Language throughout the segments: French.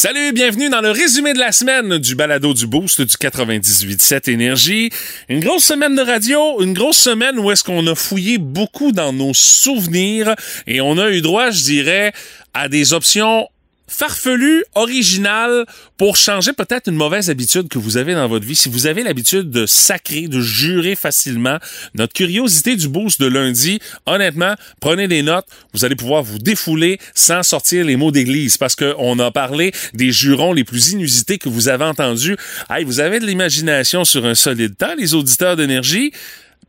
Salut, bienvenue dans le résumé de la semaine du balado du Boost du 98.7 Énergie. Une grosse semaine de radio, une grosse semaine où est-ce qu'on a fouillé beaucoup dans nos souvenirs et on a eu droit, je dirais, à des options farfelu, original, pour changer peut-être une mauvaise habitude que vous avez dans votre vie. Si vous avez l'habitude de sacrer, de jurer facilement, notre curiosité du boost de lundi, honnêtement, prenez des notes. Vous allez pouvoir vous défouler sans sortir les mots d'église parce qu'on a parlé des jurons les plus inusités que vous avez entendus. Hey, vous avez de l'imagination sur un solide temps, les auditeurs d'énergie.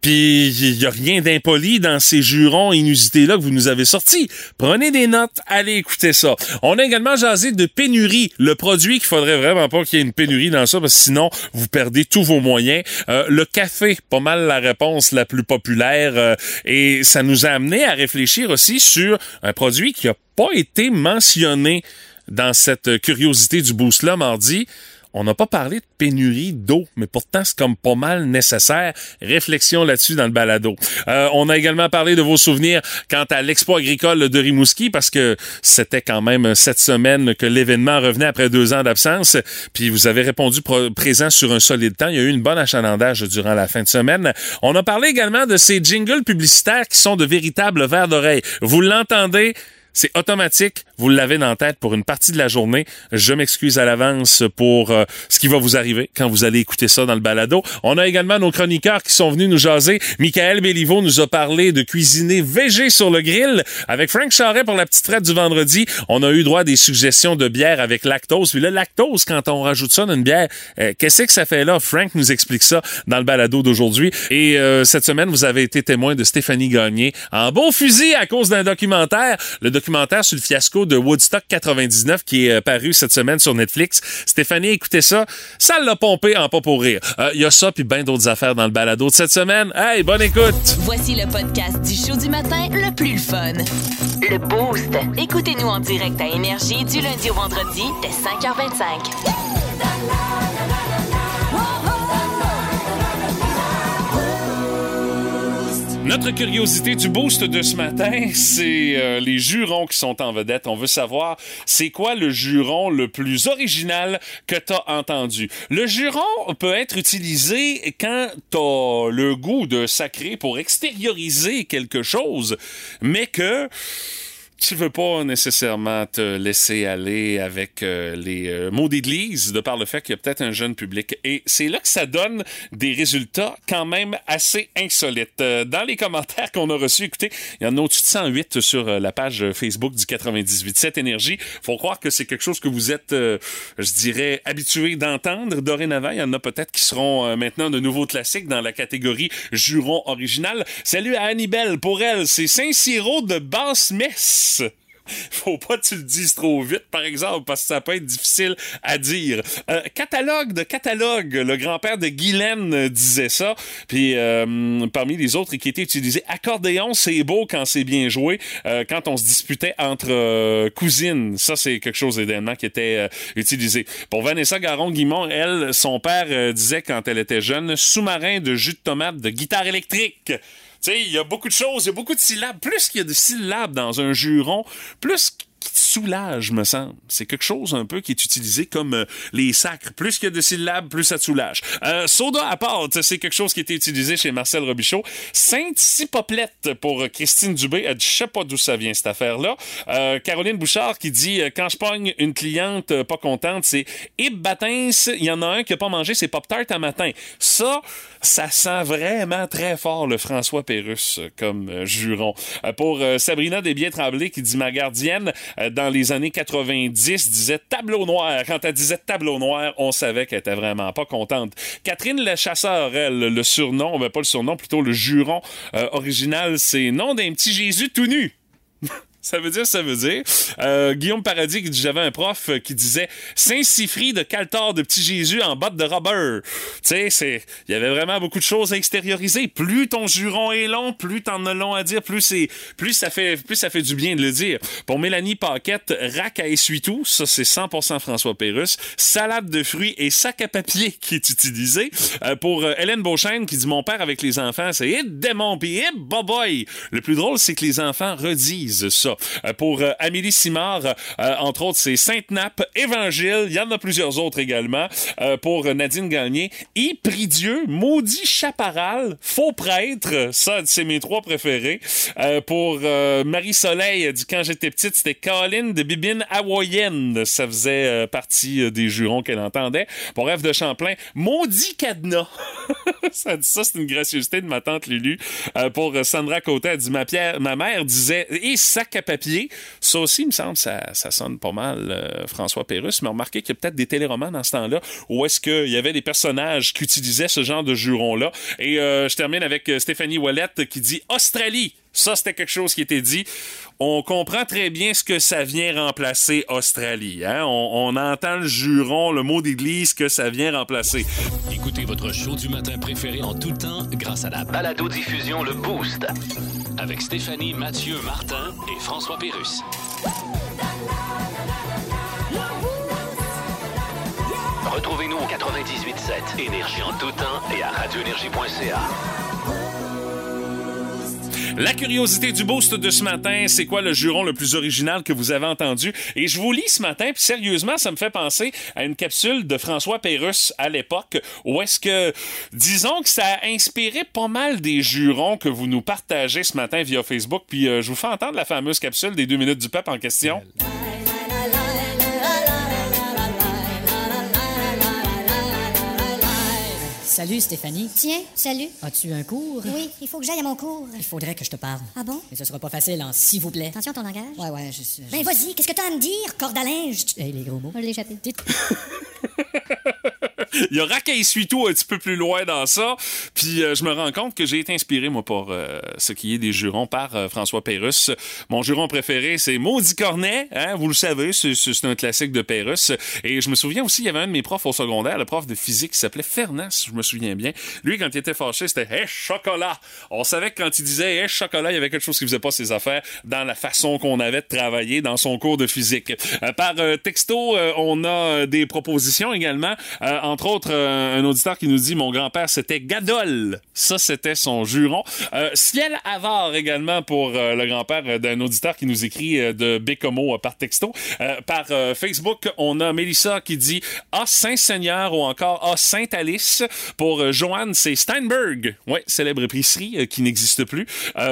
Puis il y a rien d'impoli dans ces jurons inusités-là que vous nous avez sortis. Prenez des notes, allez écouter ça. On a également jasé de pénurie, le produit qu'il faudrait vraiment pas qu'il y ait une pénurie dans ça, parce que sinon vous perdez tous vos moyens. Euh, le café, pas mal la réponse la plus populaire, euh, et ça nous a amené à réfléchir aussi sur un produit qui a pas été mentionné dans cette curiosité du boost-là mardi. On n'a pas parlé de pénurie d'eau, mais pourtant c'est comme pas mal nécessaire. Réflexion là-dessus dans le balado. Euh, on a également parlé de vos souvenirs quant à l'expo agricole de Rimouski parce que c'était quand même cette semaine que l'événement revenait après deux ans d'absence. Puis vous avez répondu présent sur un solide temps. Il y a eu une bonne achalandage durant la fin de semaine. On a parlé également de ces jingles publicitaires qui sont de véritables vers d'oreille. Vous l'entendez? C'est automatique. Vous l'avez dans la tête pour une partie de la journée. Je m'excuse à l'avance pour euh, ce qui va vous arriver quand vous allez écouter ça dans le balado. On a également nos chroniqueurs qui sont venus nous jaser. Michael Béliveau nous a parlé de cuisiner végé sur le grill. Avec Frank Charret pour la petite traite du vendredi, on a eu droit à des suggestions de bière avec lactose. Puis le lactose, quand on rajoute ça dans une bière, euh, qu'est-ce que ça fait là? Frank nous explique ça dans le balado d'aujourd'hui. Et euh, cette semaine, vous avez été témoin de Stéphanie Gagné en beau fusil à cause d'un documentaire. Documentaire sur le fiasco de Woodstock 99 qui est euh, paru cette semaine sur Netflix. Stéphanie, écoutez ça. Ça l'a pompé en pas pour rire. Il euh, y a ça puis bien d'autres affaires dans le balado de cette semaine. Hey, bonne écoute! Voici le podcast du show du matin le plus fun. Le Boost. Écoutez-nous en direct à Énergie du lundi au vendredi dès 5h25. Notre curiosité du boost de ce matin, c'est euh, les jurons qui sont en vedette. On veut savoir, c'est quoi le juron le plus original que tu as entendu? Le juron peut être utilisé quand tu as le goût de sacrer pour extérioriser quelque chose, mais que tu veux pas nécessairement te laisser aller avec euh, les euh, mots d'église de par le fait qu'il y a peut-être un jeune public. Et c'est là que ça donne des résultats quand même assez insolites. Euh, dans les commentaires qu'on a reçus, écoutez, il y en a au-dessus de 108 sur la page Facebook du 98.7 Énergie. Faut croire que c'est quelque chose que vous êtes, je dirais, habitué d'entendre. Dorénavant, il y en a peut-être qui seront maintenant de nouveaux classiques dans la catégorie juron original. Salut à Annibelle. Pour elle, c'est Saint-Cyro de Basse-Messe. Faut pas que tu le dises trop vite, par exemple, parce que ça peut être difficile à dire. Euh, catalogue de catalogue. Le grand-père de Guylaine euh, disait ça. Puis euh, parmi les autres qui étaient utilisés, accordéon, c'est beau quand c'est bien joué. quand on se disputait entre cousines, ça c'est quelque chose d'événement qui était utilisé. Pour Vanessa Garon-Guimont, elle, son père disait quand elle était jeune, sous-marin de jus de tomate de guitare électrique. Tu il y a beaucoup de choses, il y a beaucoup de syllabes. Plus qu'il y a de syllabes dans un juron, plus qui te soulage, me semble. C'est quelque chose un peu qui est utilisé comme euh, les sacres. Plus qu'il y de syllabes, plus ça te soulage. Euh, soda à pâte, c'est quelque chose qui été utilisé chez Marcel Robichaud. Sainte Cipoplette pour Christine Dubé. Elle dit, je sais pas d'où ça vient, cette affaire-là. Euh, Caroline Bouchard qui dit, quand je pogne une cliente pas contente, c'est Ib il y en a un qui a pas mangé ses Pop-Tarts à matin. Ça, ça sent vraiment très fort le François Pérusse comme juron. pour Sabrina Desbiens-Tremblay qui dit, ma gardienne, euh, dans les années 90 disait tableau noir. Quand elle disait tableau noir, on savait qu'elle était vraiment pas contente. Catherine le chasseur, elle, le surnom, ben pas le surnom, plutôt le juron euh, original, c'est nom d'un petit Jésus tout nu. Ça veut dire, ça veut dire. Euh, Guillaume Paradis qui dit j'avais un prof qui disait Saint-Sifri de Caltar de Petit Jésus en botte de rubber. Tu sais, c'est, il y avait vraiment beaucoup de choses à extérioriser. Plus ton juron est long, plus t'en as long à dire, plus c'est, plus ça fait, plus ça fait du bien de le dire. Pour Mélanie Paquette, rack à essuie-tout, ça c'est 100% François Pérusse. Salade de fruits et sac à papier qui est utilisé. Euh, pour euh, Hélène Beauchesne qui dit mon père avec les enfants, c'est démon pis hit boboy. Le plus drôle, c'est que les enfants redisent ça ça. pour Amélie Simard, entre autres, c'est Sainte-Nappe, Évangile, il y en a plusieurs autres également. pour Nadine Gagné, Prie Dieu, Maudit Chaparral, Faux Prêtre, ça, c'est mes trois préférés. pour Marie-Soleil, du Quand j'étais petite, c'était Colin de Bibine Hawaïenne. Ça faisait partie des jurons qu'elle entendait. Pour Rêve de Champlain, Maudit Cadenas. ça dit ça, c'est une gracieuseté de ma tante Lulu. Euh, pour Sandra Côté, elle dit ma, pierre, ma mère disait et sac papier. Ça aussi, il me semble, ça, ça sonne pas mal, euh, François Pérusse. Mais remarquez qu'il y a peut-être des téléromans dans ce temps-là où est-ce qu'il y avait des personnages qui utilisaient ce genre de juron-là. Et euh, je termine avec Stéphanie Wallette qui dit Australie. Ça, c'était quelque chose qui était dit. On comprend très bien ce que ça vient remplacer Australie. Hein? On, entend le juron, le mot d'église que ça vient remplacer. Écoutez votre show du matin préféré en tout temps grâce à la balado-diffusion Le Boost. Avec Stéphanie, Mathieu, Martin et François Pérus. Retrouvez-nous au 98.7 Énergie en tout temps et à radioénergie.ca. La curiosité du boost de ce matin, c'est quoi le juron le plus original que vous avez entendu? Et je vous lis ce matin, puis sérieusement, ça me fait penser à une capsule de François Pérusse à l'époque, où est-ce que, disons que ça a inspiré pas mal des jurons que vous nous partagez ce matin via Facebook, puis euh, je vous fais entendre la fameuse capsule des deux minutes du peuple en question. Salut Stéphanie. Tiens, salut. As-tu un cours? Oui, il faut que j'aille à mon cours. Il faudrait que je te parle. Ah bon? Mais ce sera pas facile, hein, s'il vous plaît. Attention à ton langage. Ouais, ouais, je sais. Ben vas-y, qu'est-ce que t'as à me dire, corde à linge? Hey, les gros mots. Je l'ai échappé. Il y a Raquel tout un petit peu plus loin dans ça. Puis euh, je me rends compte que j'ai été inspiré, moi, pour euh, ce qui est des jurons par euh, François Pérusse. Mon juron préféré, c'est Maudit Cornet. Hein, vous le savez, c'est un classique de Pérusse. Et je me souviens aussi, il y avait un de mes profs au secondaire, le prof de physique, qui s'appelait Fernand, je me souviens bien. Lui, quand il était fâché, c'était Hey, chocolat! On savait que quand il disait Hey, chocolat, il y avait quelque chose qui faisait pas ses affaires dans la façon qu'on avait de travailler dans son cours de physique. par texto, on a des propositions également. Autres, un auditeur qui nous dit Mon grand-père, c'était Gadol. Ça, c'était son juron. Euh, Ciel Avare également pour euh, le grand-père d'un auditeur qui nous écrit euh, de Bécomo par texto. par Facebook, on a Mélissa qui dit Ah, Saint-Seigneur ou encore Ah, Sainte-Alice. Pour Joanne, c'est Steinberg. Ouais, célèbre épicerie qui n'existe plus.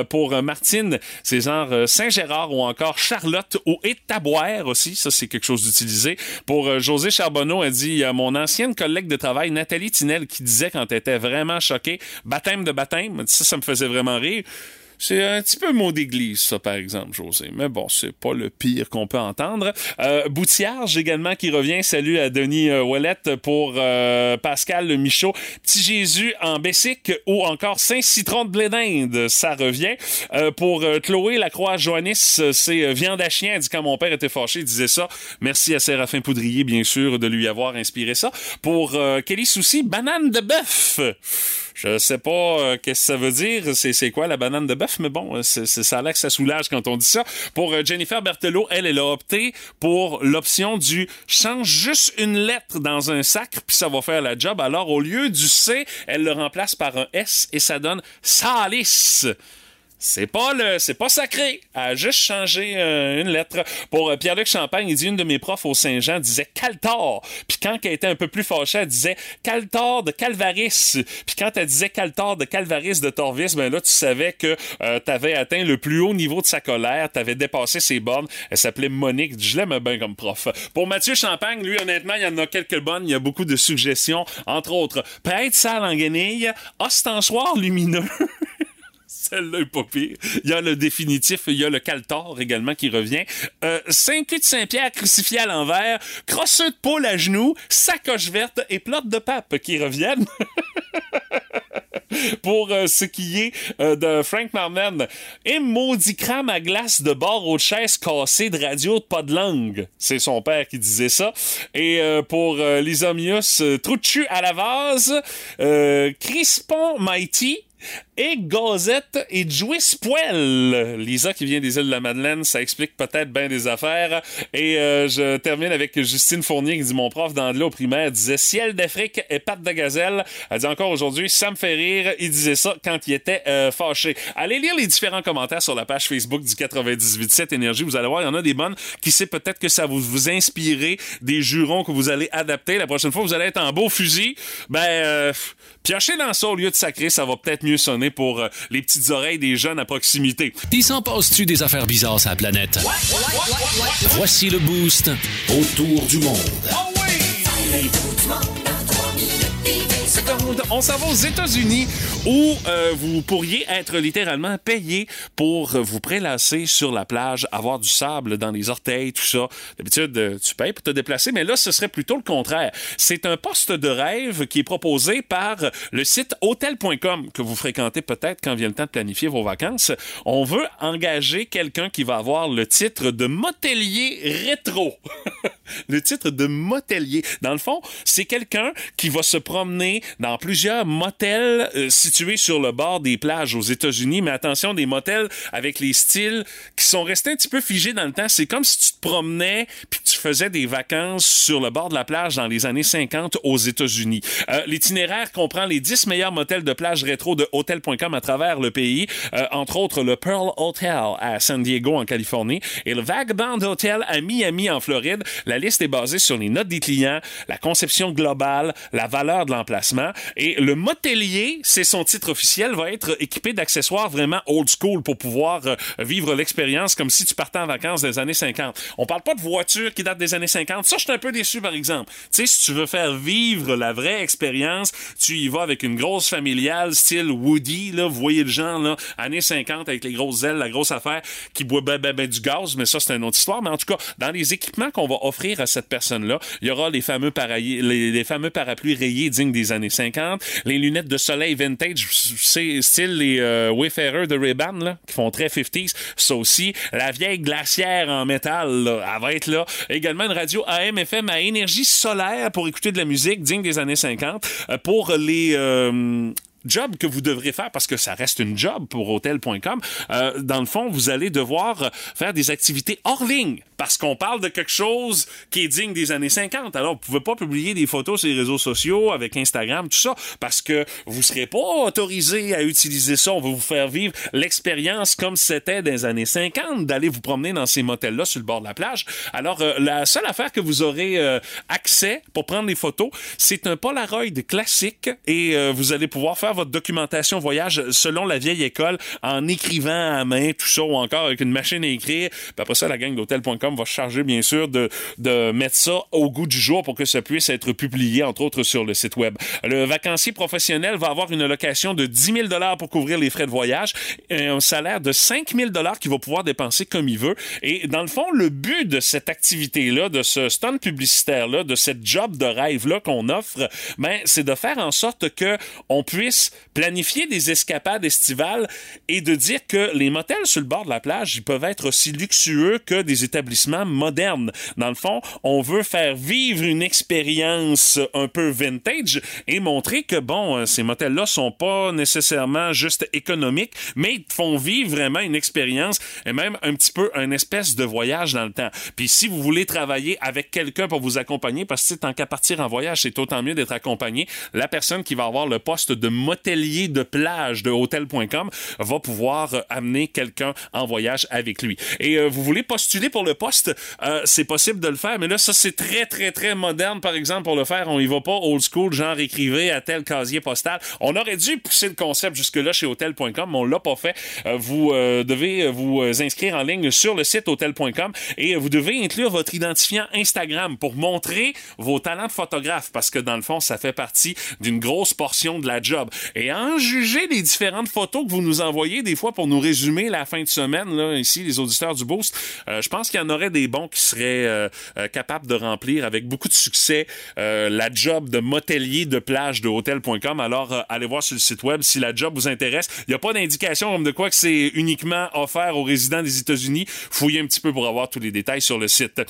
pour Martine, c'est genre Saint-Gérard ou encore Charlotte ou Étaboire aussi. Ça, c'est quelque chose d'utilisé. Pour José Charbonneau, elle dit Mon ancienne collègue de travail, Nathalie Tinel, qui disait quand elle était vraiment choquée, baptême de baptême, ça, ça me faisait vraiment rire. C'est un petit peu mot d'église, ça, par exemple, José. Mais bon, c'est pas le pire qu'on peut entendre. Euh, également qui revient. Salut à Denis euh, pour euh, Pascal le Michaud. Petit Jésus en Bessic ou encore Saint-Citron de blé d'Inde, ça revient. Euh, pour euh, Chloé Lacroix-Joannis, c'est Viande à chien. Dit quand mon père était fâché, il disait ça. Merci à Séraphin Poudrier, bien sûr, de lui avoir inspiré ça. Pour Kelly Souci, banane de bœuf. Je sais pas euh, qu'est-ce que ça veut dire, c'est quoi la banane de bœuf, mais bon, c'est ça que ça soulage quand on dit ça. Pour euh, Jennifer Berthelot, elle, elle a opté pour l'option du change juste une lettre dans un sac, puis ça va faire la job. Alors, au lieu du C, elle le remplace par un S et ça donne Salis. C'est pas le, c'est pas sacré. a juste changé euh, une lettre. Pour euh, Pierre-Luc Champagne, il dit une de mes profs au Saint-Jean disait Caltor. Puis quand elle était un peu plus fâchée, elle disait Caltor de Calvaris. Puis quand elle disait Caltor de Calvaris de Torvis, ben là tu savais que euh, tu avais atteint le plus haut niveau de sa colère, tu avais dépassé ses bornes. Elle s'appelait Monique. Je l'aime bien comme prof. Pour Mathieu Champagne, lui honnêtement, il y en a quelques bonnes. Il y a beaucoup de suggestions, entre autres. Prêtre sale en guenille, ostensoir lumineux. Celle-là est pas pire. Il y a le définitif, il y a le caltor également qui revient. Euh, Saint-Cul de Saint-Pierre crucifié à l'envers, crosseux de poule à genoux, sacoche verte et plotte de pape qui reviennent. pour euh, ce qui est euh, de Frank Marman. Et maudit crame à glace de bord aux chaises cassées de radio de pas de langue. C'est son père qui disait ça. Et euh, pour Lysomius, Trouchu à la vase, Crispon Mighty, et Gazette et Jouis Poel. Lisa qui vient des îles de la Madeleine, ça explique peut-être bien des affaires. Et euh, je termine avec Justine Fournier qui dit mon prof d'anglais au primaire disait ciel d'Afrique et patte de gazelle. Elle dit encore aujourd'hui ça me fait rire. Il disait ça quand il était euh, fâché. Allez lire les différents commentaires sur la page Facebook du 98.7 Énergie. Vous allez voir, il y en a des bonnes qui sait peut-être que ça vous vous inspirer des jurons que vous allez adapter. La prochaine fois, vous allez être en beau fusil. Ben, euh, piochez dans ça au lieu de sacrer, ça va peut-être mieux sonner pour euh, les petites oreilles des jeunes à proximité. Il s'en passe-tu des affaires bizarres sur la planète? Voici le boost autour du monde. On s'en va aux États-Unis où euh, vous pourriez être littéralement payé pour vous prélasser sur la plage, avoir du sable dans les orteils, tout ça. D'habitude, euh, tu payes pour te déplacer, mais là, ce serait plutôt le contraire. C'est un poste de rêve qui est proposé par le site hotel.com que vous fréquentez peut-être quand vient le temps de planifier vos vacances. On veut engager quelqu'un qui va avoir le titre de motelier rétro. le titre de motelier. Dans le fond, c'est quelqu'un qui va se promener dans plusieurs motels euh, situés sur le bord des plages aux États-Unis. Mais attention, des motels avec les styles qui sont restés un petit peu figés dans le temps. C'est comme si tu te promenais puis tu faisais des vacances sur le bord de la plage dans les années 50 aux États-Unis. Euh, L'itinéraire comprend les 10 meilleurs motels de plage rétro de Hotel.com à travers le pays, euh, entre autres le Pearl Hotel à San Diego en Californie et le Vagabond Hotel à Miami en Floride. La liste est basée sur les notes des clients, la conception globale, la valeur de l'emplacement et le motelier, c'est son titre officiel, va être équipé d'accessoires vraiment old school pour pouvoir euh, vivre l'expérience comme si tu partais en vacances des années 50. On parle pas de voitures qui des années 50. Ça, je suis un peu déçu, par exemple. Tu sais, si tu veux faire vivre la vraie expérience, tu y vas avec une grosse familiale style Woody, là, vous voyez le genre, là, années 50 avec les grosses ailes, la grosse affaire qui boit ben, ben, ben du gaz, mais ça, c'est une autre histoire. Mais en tout cas, dans les équipements qu'on va offrir à cette personne-là, il y aura les fameux, les fameux parapluies rayés dignes des années 50, les lunettes de soleil vintage, c'est style les euh, Wayfarer de Ray-Ban, là, qui font très 50s, ça aussi. La vieille glacière en métal, là, elle va être là. Également une radio AM FM à énergie solaire pour écouter de la musique digne des années 50. Euh, pour les euh, job que vous devrez faire parce que ça reste une job pour hotel.com. Euh, dans le fond, vous allez devoir faire des activités hors ligne parce qu'on parle de quelque chose qui est digne des années 50. Alors, vous pouvez pas publier des photos sur les réseaux sociaux avec Instagram, tout ça, parce que vous serez pas autorisé à utiliser ça. On va vous faire vivre l'expérience comme c'était dans les années 50 d'aller vous promener dans ces motels-là sur le bord de la plage. Alors, euh, la seule affaire que vous aurez euh, accès pour prendre les photos, c'est un Polaroid classique et vous allez pouvoir faire votre documentation voyage selon la vieille école en écrivant à main, tout ça, ou encore avec une machine à écrire. Puis après ça, la gang d'hôtel.com va charger, bien sûr, de, de mettre ça au goût du jour pour que ça puisse être publié, entre autres, sur le site web. Le vacancier professionnel va avoir une location de 10 000 pour couvrir les frais de voyage et un salaire de 5 000 qu'il va pouvoir dépenser comme il veut. Et dans le fond, le but de cette activité-là, de ce stand publicitaire-là, de cette job de rêve-là qu'on offre, ben, c'est de faire en sorte que on puisse planifier des escapades estivales et de dire que les motels sur le bord de la plage, ils peuvent être aussi luxueux que des établissements modernes. Dans le fond, on veut faire vivre une expérience un peu vintage et montrer que, bon, ces motels-là sont pas nécessairement juste économiques, mais ils font vivre vraiment une expérience et même un petit peu un espèce de voyage dans le temps. Puis si vous voulez travailler avec quelqu'un pour vous accompagner, parce que tant qu'à partir en voyage, c'est autant mieux d'être accompagné, la personne qui va avoir le poste de motelier de plage de hôtel.com va pouvoir euh, amener quelqu'un en voyage avec lui. Et euh, vous voulez postuler pour le poste, euh, c'est possible de le faire, mais là, ça, c'est très, très, très moderne, par exemple, pour le faire. On y va pas old school, genre écrivez à tel casier postal. On aurait dû pousser le concept jusque-là chez hôtel.com, mais on l'a pas fait. Vous devez vous inscrire en ligne sur le site hôtel.com et vous devez inclure votre identifiant Instagram pour montrer vos talents de photographe, parce que dans le fond, ça fait partie d'une grosse portion de la job. Et en juger les différentes photos que vous nous envoyez, des fois, pour nous résumer la fin de semaine, là, ici, les auditeurs du Boost, euh, je pense qu'il y en aurait des bons qui seraient euh, euh, capables de remplir avec beaucoup de succès la job de motelier de plage de hôtel.com. Alors, allez voir sur le site web si la job vous intéresse. Il n'y a pas d'indication de quoi que c'est uniquement offert aux résidents des États-Unis. Fouillez un petit peu pour avoir tous les détails sur le site.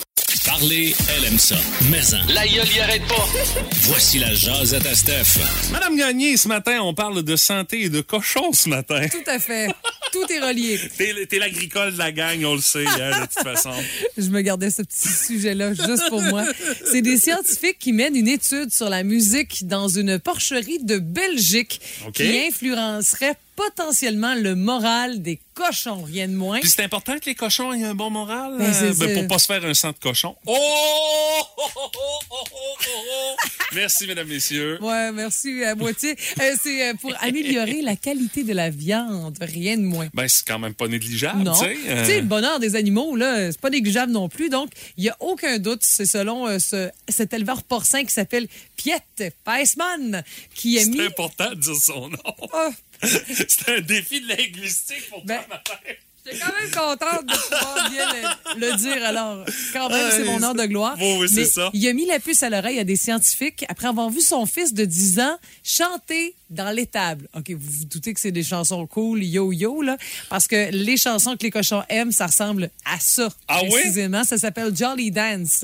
Parler, elle aime ça. Mais en, la gueule y arrête pas. Voici la jasette à Steph. Madame Gagné, ce matin, on parle de santé et de cochon ce matin. Tout à fait. Tout est relié. T'es l'agricole de la gang, on le sait, hein, de toute façon. Je me gardais ce petit sujet-là juste pour moi. C'est des scientifiques qui mènent une étude sur la musique dans une porcherie de Belgique qui influencerait potentiellement le moral des cochons, rien de moins. Puis c'est important que les cochons aient un bon moral Ben, euh, ben, pour pas se faire un sang de cochon. Oh! Merci, mesdames, messieurs. Ouais, merci à moitié. Euh, c'est euh, pour améliorer la qualité de la viande, rien de moins. Ben, c'est quand même pas négligeable, tu sais. Tu euh, sais, le bonheur des animaux, là, c'est pas négligeable non plus. Donc, il y a aucun doute, c'est selon ce- cet éleveur porcin qui s'appelle Piet Peisman, qui a mis... C'est important de dire son nom. C'est un défi de linguistique pour Ben, toi, ma mère. J'étais quand même contente de pouvoir bien le, le dire. Alors, quand même, c'est mon heure de gloire. Bon, oui, c'est ça. Il a mis la puce à l'oreille à des scientifiques après avoir vu son fils de 10 ans chanter dans l'étable. OK, vous vous doutez que c'est des chansons cool, yo-yo, là, parce que les chansons que les cochons aiment, ça ressemble à ça. Ah oui? Précisément, ça s'appelle Jolly Dance.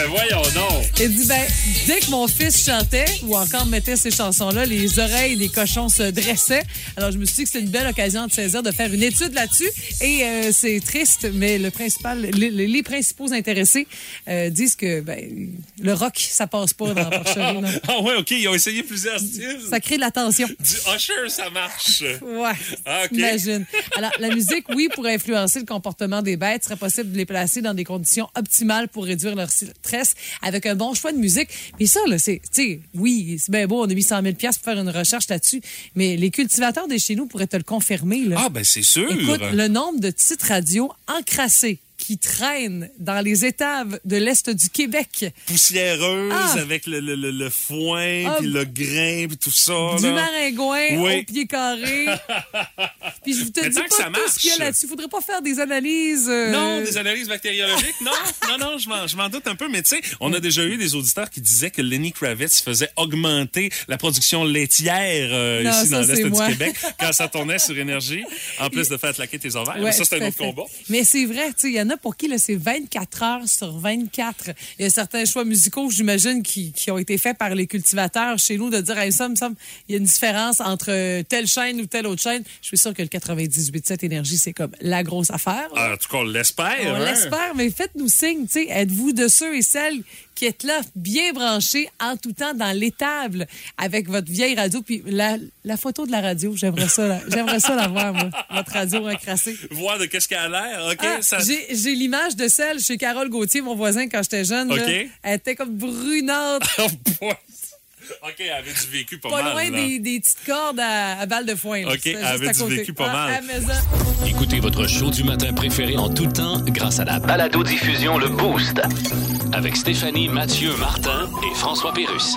Ben, voyons donc. Il dit, ben, dès que mon fils chantait ou encore mettait ces chansons-là, les oreilles des cochons se dressaient. Alors, je me suis dit que c'était une belle occasion de saisir, de faire une étude là-dessus. Et euh, c'est triste, mais le principal, les, les principaux intéressés euh, disent que ben, le rock, ça passe pas dans la porcherie. Ah ouais, OK, ils ont essayé plusieurs styles. Ça crée de la tension. Du Usher, ça marche. Ouais. Ah, OK. Imagine. Alors, la musique, oui, pour influencer le comportement des bêtes, serait possible de les placer dans des conditions optimales pour réduire leur stress avec un bon choix de musique. Mais ça, là, c'est, tu sais, oui, c'est bien beau, on a mis 100 000 pour faire une recherche là-dessus, mais les cultivateurs de chez nous pourraient te le confirmer, là. Ah, ben, c'est sûr. Écoute, le nombre de titres radio encrassés qui traînent dans les étaves de l'Est du Québec. Poussiéreuse Ah. avec le, le, le, le foin, Ah. puis le grain, puis tout ça. Du là. maringouin Oui. au pied carré. Puis je te Mais dis pas ça tout ce qu'il y a là-dessus. Faudrait pas faire des analyses. euh, Non, des analyses bactériologiques, non, non, non, je m'en, je m'en doute un peu, mais tu sais, on a déjà eu des auditeurs qui disaient que Lenny Kravitz faisait augmenter la production laitière euh, Non, ici dans l'Est du. Québec quand ça tournait sur Énergie, en plus de faire claquer tes ovaires. Ouais, Mais ça, c'est un autre fait. combat. Mais c'est vrai, tu sais, il y en a pour qui c'est 24 heures sur 24. Il y a certains choix musicaux, j'imagine, qui, qui ont été faits par les cultivateurs chez nous de dire, hey, ça me semble, il y a une différence entre telle chaîne ou telle autre chaîne. Je suis sûre que le 98.7 Énergie, c'est comme la grosse affaire. Ah, en tout cas, on l'espère. On hein? l'espère, mais faites-nous signe, tu sais, êtes-vous de ceux et celles qui êtes là, bien branchés en tout temps dans l'étable avec votre vieille radio, puis la, la photo de la radio, j'aimerais ça, la- j'aimerais ça la voir, moi, votre radio encrassée. Voir de qu'est-ce qu'elle a l'air, OK? Ah, ça... J'ai j'ai l'image de celle chez Carole Gauthier, mon voisin, quand j'étais jeune. là. OK. Elle était comme brunante, Oh. OK, elle avait du vécu pas, pas mal. loin là. des, des petites cordes à, à balles de foin. OK, elle avait à du côté. vécu pas Ah, mal. Écoutez votre show du matin préféré en tout temps grâce à la balado-diffusion Le Boost. Avec Stéphanie, Mathieu, Martin et François Pérus.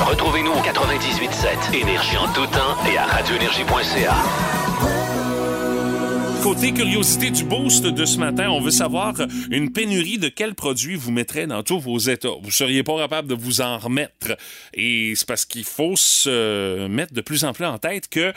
Retrouvez-nous au 98.7 Énergie en tout temps et à radioénergie.ca. Côté curiosité du boost de ce matin, on veut savoir euh, une pénurie de quels produits vous mettrez dans tous vos états? Vous seriez pas capable de vous en remettre. Et c'est parce qu'il faut se mettre de plus en plus en tête que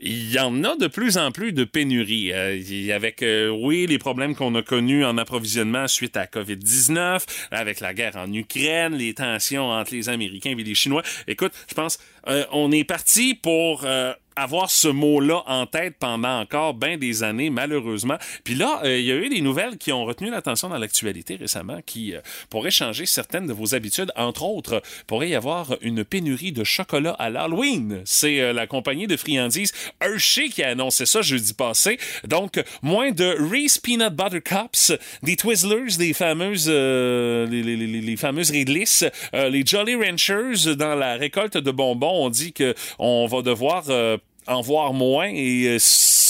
il y en a de plus en plus de pénuries. Euh, avec, euh, oui, les problèmes qu'on a connus en approvisionnement suite à COVID-19, avec la guerre en Ukraine, les tensions entre les Américains et les Chinois. Écoute, je pense, euh, on est parti pour... euh, avoir ce mot-là en tête pendant encore bien des années, malheureusement. Puis là, euh, il y a eu des nouvelles qui ont retenu l'attention dans l'actualité récemment, qui euh, pourraient changer certaines de vos habitudes. Entre autres, pourrait y avoir une pénurie de chocolat à l'Halloween. C'est euh, la compagnie de friandises Hershey qui a annoncé ça jeudi passé. Donc, moins de Reese Peanut Butter Cups, des Twizzlers, des fameuses, euh, les, les- les- fameuses euh, les Jolly Ranchers dans la récolte de bonbons. On dit que on va devoir euh, en voir moins et euh,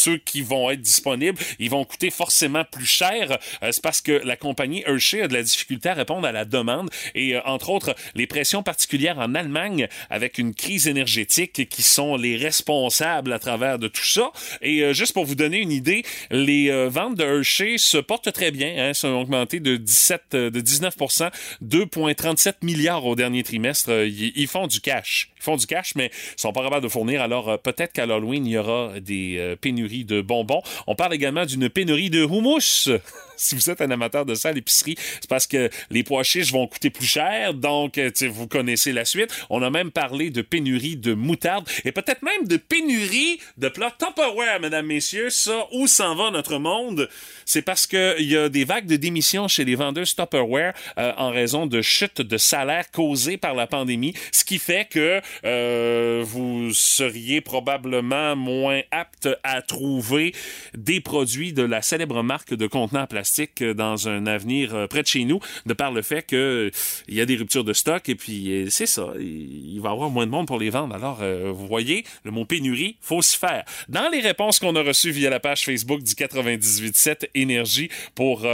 ceux qui vont être disponibles, ils vont coûter forcément plus cher. Euh, c'est parce que la compagnie Hershey a de la difficulté à répondre à la demande et, euh, entre autres, les pressions particulières en Allemagne avec une crise énergétique qui sont les responsables à travers de tout ça. Et euh, juste pour vous donner une idée, les euh, ventes de Hershey se portent très bien. Hein, sont augmentées de 17, euh, de 19 2,37 milliards au dernier trimestre. Euh, Ils ils font du cash. Font du cash, mais sont pas capables de fournir. Alors, euh, peut-être qu'à l'Halloween, il y aura des euh, pénuries de bonbons. On parle également d'une pénurie de houmous. si vous êtes un amateur de ça l'épicerie, c'est parce que les pois chiches vont coûter plus cher. Donc, euh, vous connaissez la suite. On a même parlé de pénurie de moutarde et peut-être même de pénurie de plats Tupperware, mesdames, messieurs. Ça, où s'en va notre monde? C'est parce qu'il y a des vagues de démissions chez les vendeurs Tupperware en raison de chutes de salaire causées par la pandémie, ce qui fait que euh, vous seriez probablement moins apte à trouver des produits de la célèbre marque de contenants plastiques dans un avenir euh, près de chez nous, de par le fait que euh, il y a des ruptures de stock et puis c'est ça, il va y avoir moins de monde pour les vendre. Alors, vous voyez, le mot pénurie, faut s'y faire. Dans les réponses qu'on a reçues via la page Facebook du 98.7 Énergie pour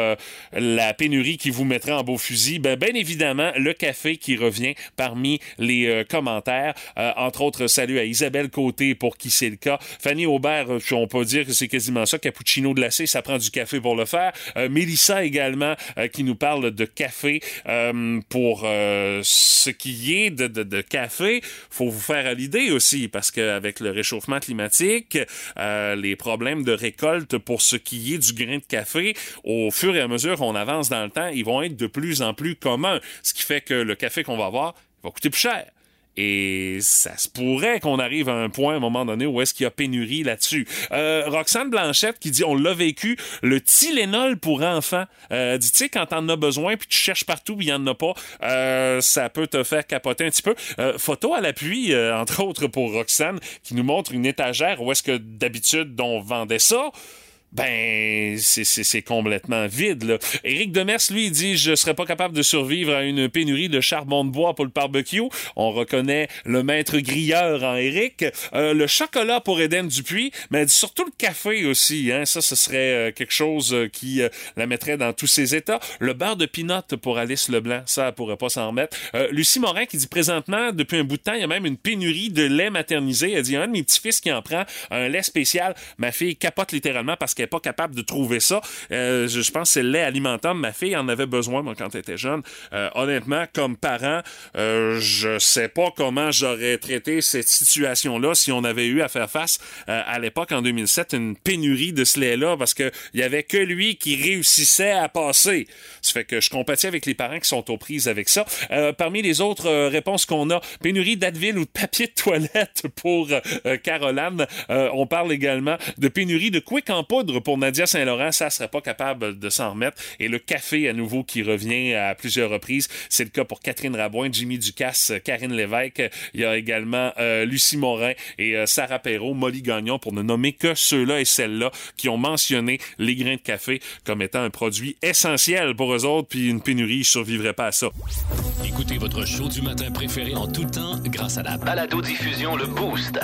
la pénurie qui vous mettrait en beau fusil, ben, bien évidemment, le café qui revient parmi les commentaires. Euh, entre autres, salut à Isabelle Côté pour qui c'est le cas. Fanny Aubert, euh, on peut dire que c'est quasiment ça. Cappuccino glacé, ça prend du café pour le faire. Euh, Mélissa également euh, qui nous parle de café euh, pour ce qui est de, de, de café. Faut vous faire à l'idée aussi parce qu'avec le réchauffement climatique, les problèmes de récolte pour ce qui est du grain de café, au fur et à mesure qu'on avance dans le temps, ils vont être de plus en plus communs. Ce qui fait que le café qu'on va avoir va coûter plus cher. Et ça se pourrait qu'on arrive à un point à un moment donné où est-ce qu'il y a pénurie là-dessus. Euh, Roxane Blanchette qui dit on l'a vécu, le Tylenol pour enfants. Euh, dit tu sais quand t'en as besoin puis tu cherches partout puis il y en a pas, euh, ça peut te faire capoter un petit peu. Euh, photo à l'appui euh, entre autres pour Roxane qui nous montre une étagère où est-ce que d'habitude on vendait ça. Ben, c'est- complètement vide, là. Éric Demers, lui, dit « Je serais pas capable de survivre à une pénurie de charbon de bois pour le barbecue. » On reconnaît le maître grilleur en Éric. Euh, le chocolat pour Eden Dupuis, mais surtout le café aussi. Hein. Ça, ce serait euh, quelque chose euh, qui la mettrait dans tous ses états. Le beurre de pinot pour Alice Leblanc, ça, elle pourrait pas s'en remettre. Euh, Lucie Morin qui dit « Présentement, depuis un bout de temps, il y a même une pénurie de lait maternisé. » Elle dit « Un de mes petits-fils qui en prend un lait spécial. Ma fille capote littéralement parce n'est pas capable de trouver ça. Euh, je, pense que c'est le lait alimentant. Ma fille en avait besoin, quand elle était jeune. Euh, honnêtement, comme parent, euh, je sais pas comment j'aurais traité cette situation-là si on avait eu à faire face euh, à l'époque, en 2007, une pénurie de ce lait-là parce qu'il y avait que lui qui réussissait à passer. Ça fait que je compatis avec les parents qui sont aux prises avec ça. Parmi les autres réponses qu'on a, pénurie d'Advil ou de papier de toilette pour Caroline. On parle également de pénurie de quick en pour Nadia Saint-Laurent. Ça serait pas capable de s'en remettre. Et le café, à nouveau, qui revient à plusieurs reprises. C'est le cas pour Catherine Rabouin, Jimmy Ducasse, Karine Lévesque. Il y a également euh, Lucie Morin et euh, Sarah Perrault, Molly Gagnon, pour ne nommer que ceux-là et celles-là qui ont mentionné les grains de café comme étant un produit essentiel pour eux autres, puis une pénurie, ils survivraient pas à ça. Écoutez votre show du matin préféré en tout temps grâce à la balado-diffusion Le Boost.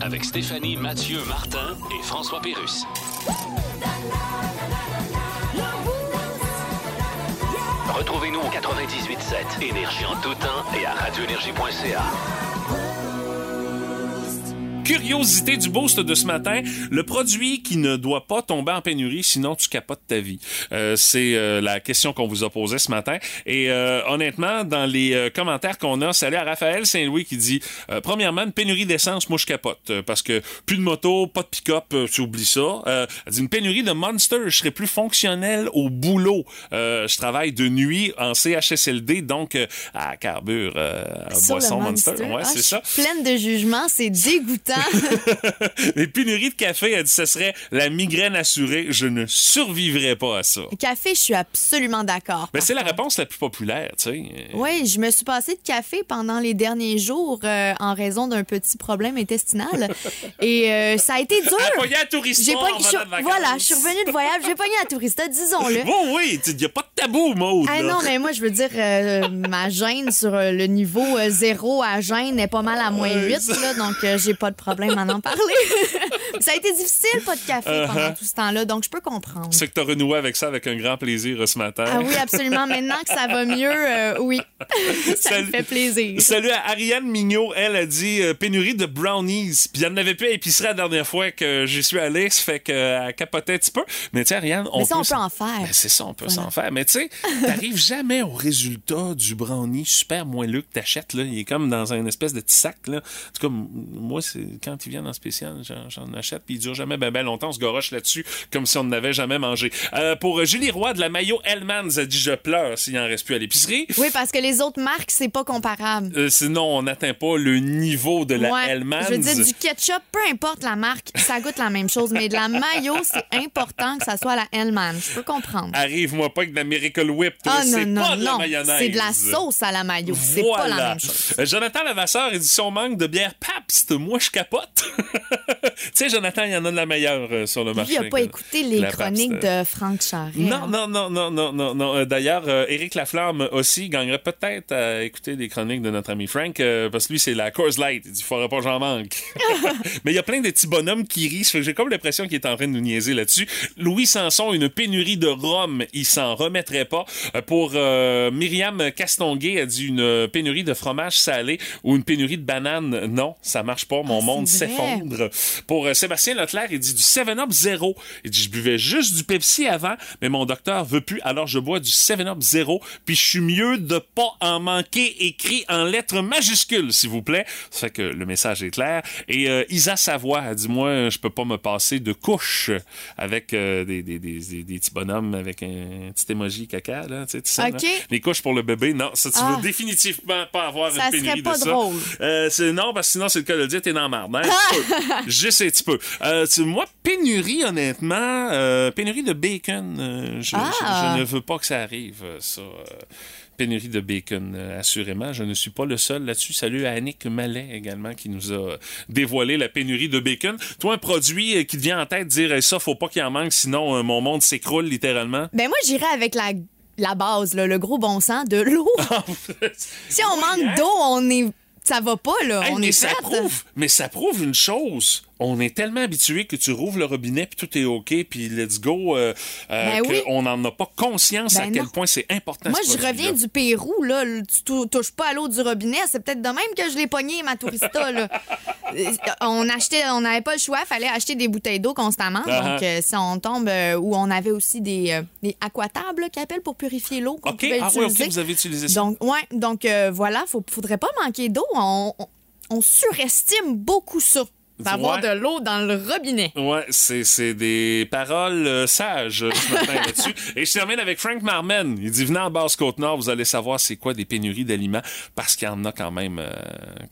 Avec Stéphanie, Mathieu, Martin et François Pérus. Retrouvez-nous au 98.7 Énergie en tout temps et à radioénergie.ca. Curiosité du boost de ce matin, le produit qui ne doit pas tomber en pénurie, sinon tu capotes ta vie. Euh, c'est euh, la question qu'on vous a posée ce matin. Et euh, honnêtement, dans les euh, commentaires qu'on a, salut à Raphaël Saint-Louis qui dit euh, premièrement une pénurie d'essence, moi je capote euh, parce que plus de moto, pas de pick-up, tu oublies ça. Euh, elle dit une pénurie de Monster, je serais plus fonctionnel au boulot. Euh, je travaille de nuit en CHSLD, donc euh, à carbure, euh, à boisson Monster. Monster. Ouais, Ah, c'est ça. pleine de jugements, c'est dégoûtant. Les pénuries de café, elle dit, ce serait la migraine assurée. Je ne survivrais pas à ça. Café, je suis absolument d'accord. Mais c'est la réponse la plus populaire, tu sais. Oui, je me suis passé de café pendant les derniers jours euh, en raison d'un petit problème intestinal. Et euh, ça a été dur. Pogné à Tourista J'ai je voilà, je suis revenue de voyage, j'ai pogné à Tourista, disons-le. Bon, oui, il n'y a pas de tabou, Maud. Ah non, mais moi, je veux dire, euh, ma gêne sur le niveau euh, zéro à gêne est pas mal à moins Ouais, 8, ça- là, donc j'ai pas de problème à en parler. ça a été difficile, pas de café Uh-huh. pendant tout ce temps-là, donc je peux comprendre. C'est que tu as renoué avec ça avec un grand plaisir euh, ce matin. Ah oui, absolument. Maintenant que ça va mieux, euh, oui, ça Salut. me fait plaisir. Salut à Ariane Mignot. Elle a dit euh, pénurie de brownies. Puis elle n'avait plus à épicerie la dernière fois que j'y suis allé. Ça fait qu'elle capotait un petit peu. Mais tu sais, Ariane, on Mais ça, on peut peut en faire. Ben, c'est ça, on peut s'en faire. Mais tu sais, t'arrives jamais au résultat du brownie super moelleux que t'achètes. Là. Il est comme dans un espèce de petit sac. Là. En tout cas, moi, c'est quand il vient en spécial, j'en, achète. Puis il dure jamais ben, ben longtemps. On se goroche là-dessus comme si on n'avait jamais mangé. Euh, pour Julie Roy de la Mayo Hellmann's, elle dit Je pleure s'il en reste plus à l'épicerie. Oui, parce que les autres marques, c'est pas comparable. Euh, sinon, on n'atteint pas le niveau de la Ouais. Hellmann's. Je veux dire, du ketchup, peu importe la marque, ça goûte la même chose. Mais de la mayo, c'est important que ça soit la Hellman. Je peux comprendre. Arrive-moi pas avec de la Miracle Whip. Ah non, c'est non, pas de la non. mayonnaise. C'est de la sauce à la mayo. C'est pas la même chose. Euh, Jonathan Lavasseur, il dit si on manque de bière Pabst, moi je capote. tu sais, Jonathan, il y en a de la meilleure euh, sur le marché. Il a pas écouté les chroniques de Franck Charest. Non, non, non, non, non, non, non. Euh, D'ailleurs, euh, Éric Laflamme aussi gagnerait peut-être à écouter des chroniques de notre ami Frank, parce que lui, c'est la Coors Light. Il dit, faudrait pas que j'en manque. Mais il y a plein de petits bonhommes qui rient. J'ai comme l'impression qu'il est en train de nous niaiser là-dessus. Louis Sanson, une pénurie de rhum, il s'en remettrait pas. Pour euh, Myriam Castonguay, a dit une pénurie de fromage salé ou une pénurie de bananes. Non, ça marche pas. Mon Ah, monde s'effondre. Pour euh, Sébastien Leclerc, il dit du 7-Up zéro. Il dit je buvais juste du Pepsi avant, mais mon docteur veut plus, alors je bois du 7-Up zéro, puis je suis mieux de pas en manquer écrit en lettres majuscules, s'il vous plaît. Ça fait que le message est clair. Et euh, Isa Savoie a dit moi je peux pas me passer de couches avec euh, des, des, des, des, petits bonhommes avec un petit emoji caca là, tu sais, Ok. là. Les couches pour le bébé, non, ça tu Ah. veux définitivement pas avoir Ça une pénurie serait pas de ça. drôle. Euh, non, parce que sinon, c'est le cas de le dire, t'es dans marde. hein, un petit peu. Juste un petit peu. Euh, tu- moi, pénurie, honnêtement, euh, pénurie de bacon, euh, je, Ah. je- je ne veux pas que ça arrive, ça. pénurie de bacon, assurément. Je ne suis pas le seul là-dessus. Salut à Annick Mallet également qui nous a dévoilé la pénurie de bacon. Toi, un produit qui te vient en tête, dire eh, ça, faut pas qu'il en manque, sinon mon monde s'écroule littéralement. Ben moi, j'irais avec la, la base, là, le gros bon sens de l'eau. si on Oui, manque hein? d'eau, on est. Ça va pas, là. Hey, on mais est ça prête. prouve, mais ça prouve une chose. On est tellement habitué que tu rouvres le robinet puis tout est ok puis let's go. Euh, euh, Ben oui. qu'on n'en a pas conscience à Ben quel non. point c'est important. Moi, ce je reviens du Pérou, là. Tu tou- touches pas à l'eau du robinet. C'est peut-être de même que je l'ai pogné, ma tourista, là. Euh, on achetait, on n'avait pas le choix. Fallait acheter des bouteilles d'eau constamment. Ah Donc, euh, si on tombe, euh, ou on avait aussi des, euh, des aquatables, qu'ils appellent pour purifier l'eau Ok, ah oui, ok, utiliser. vous avez utilisé ça. Donc, ouais, donc voilà, faut, faudrait pas manquer d'eau. On, on- on surestime beaucoup ça, d'avoir Ouais. de l'eau dans le robinet. Ouais, c'est, c'est des paroles euh, sages euh, ce matin là-dessus. Et je termine avec Frank Marmen. Il dit venez en Basse-Côte-Nord, vous allez savoir c'est quoi des pénuries d'aliments parce qu'il y en a quand même euh,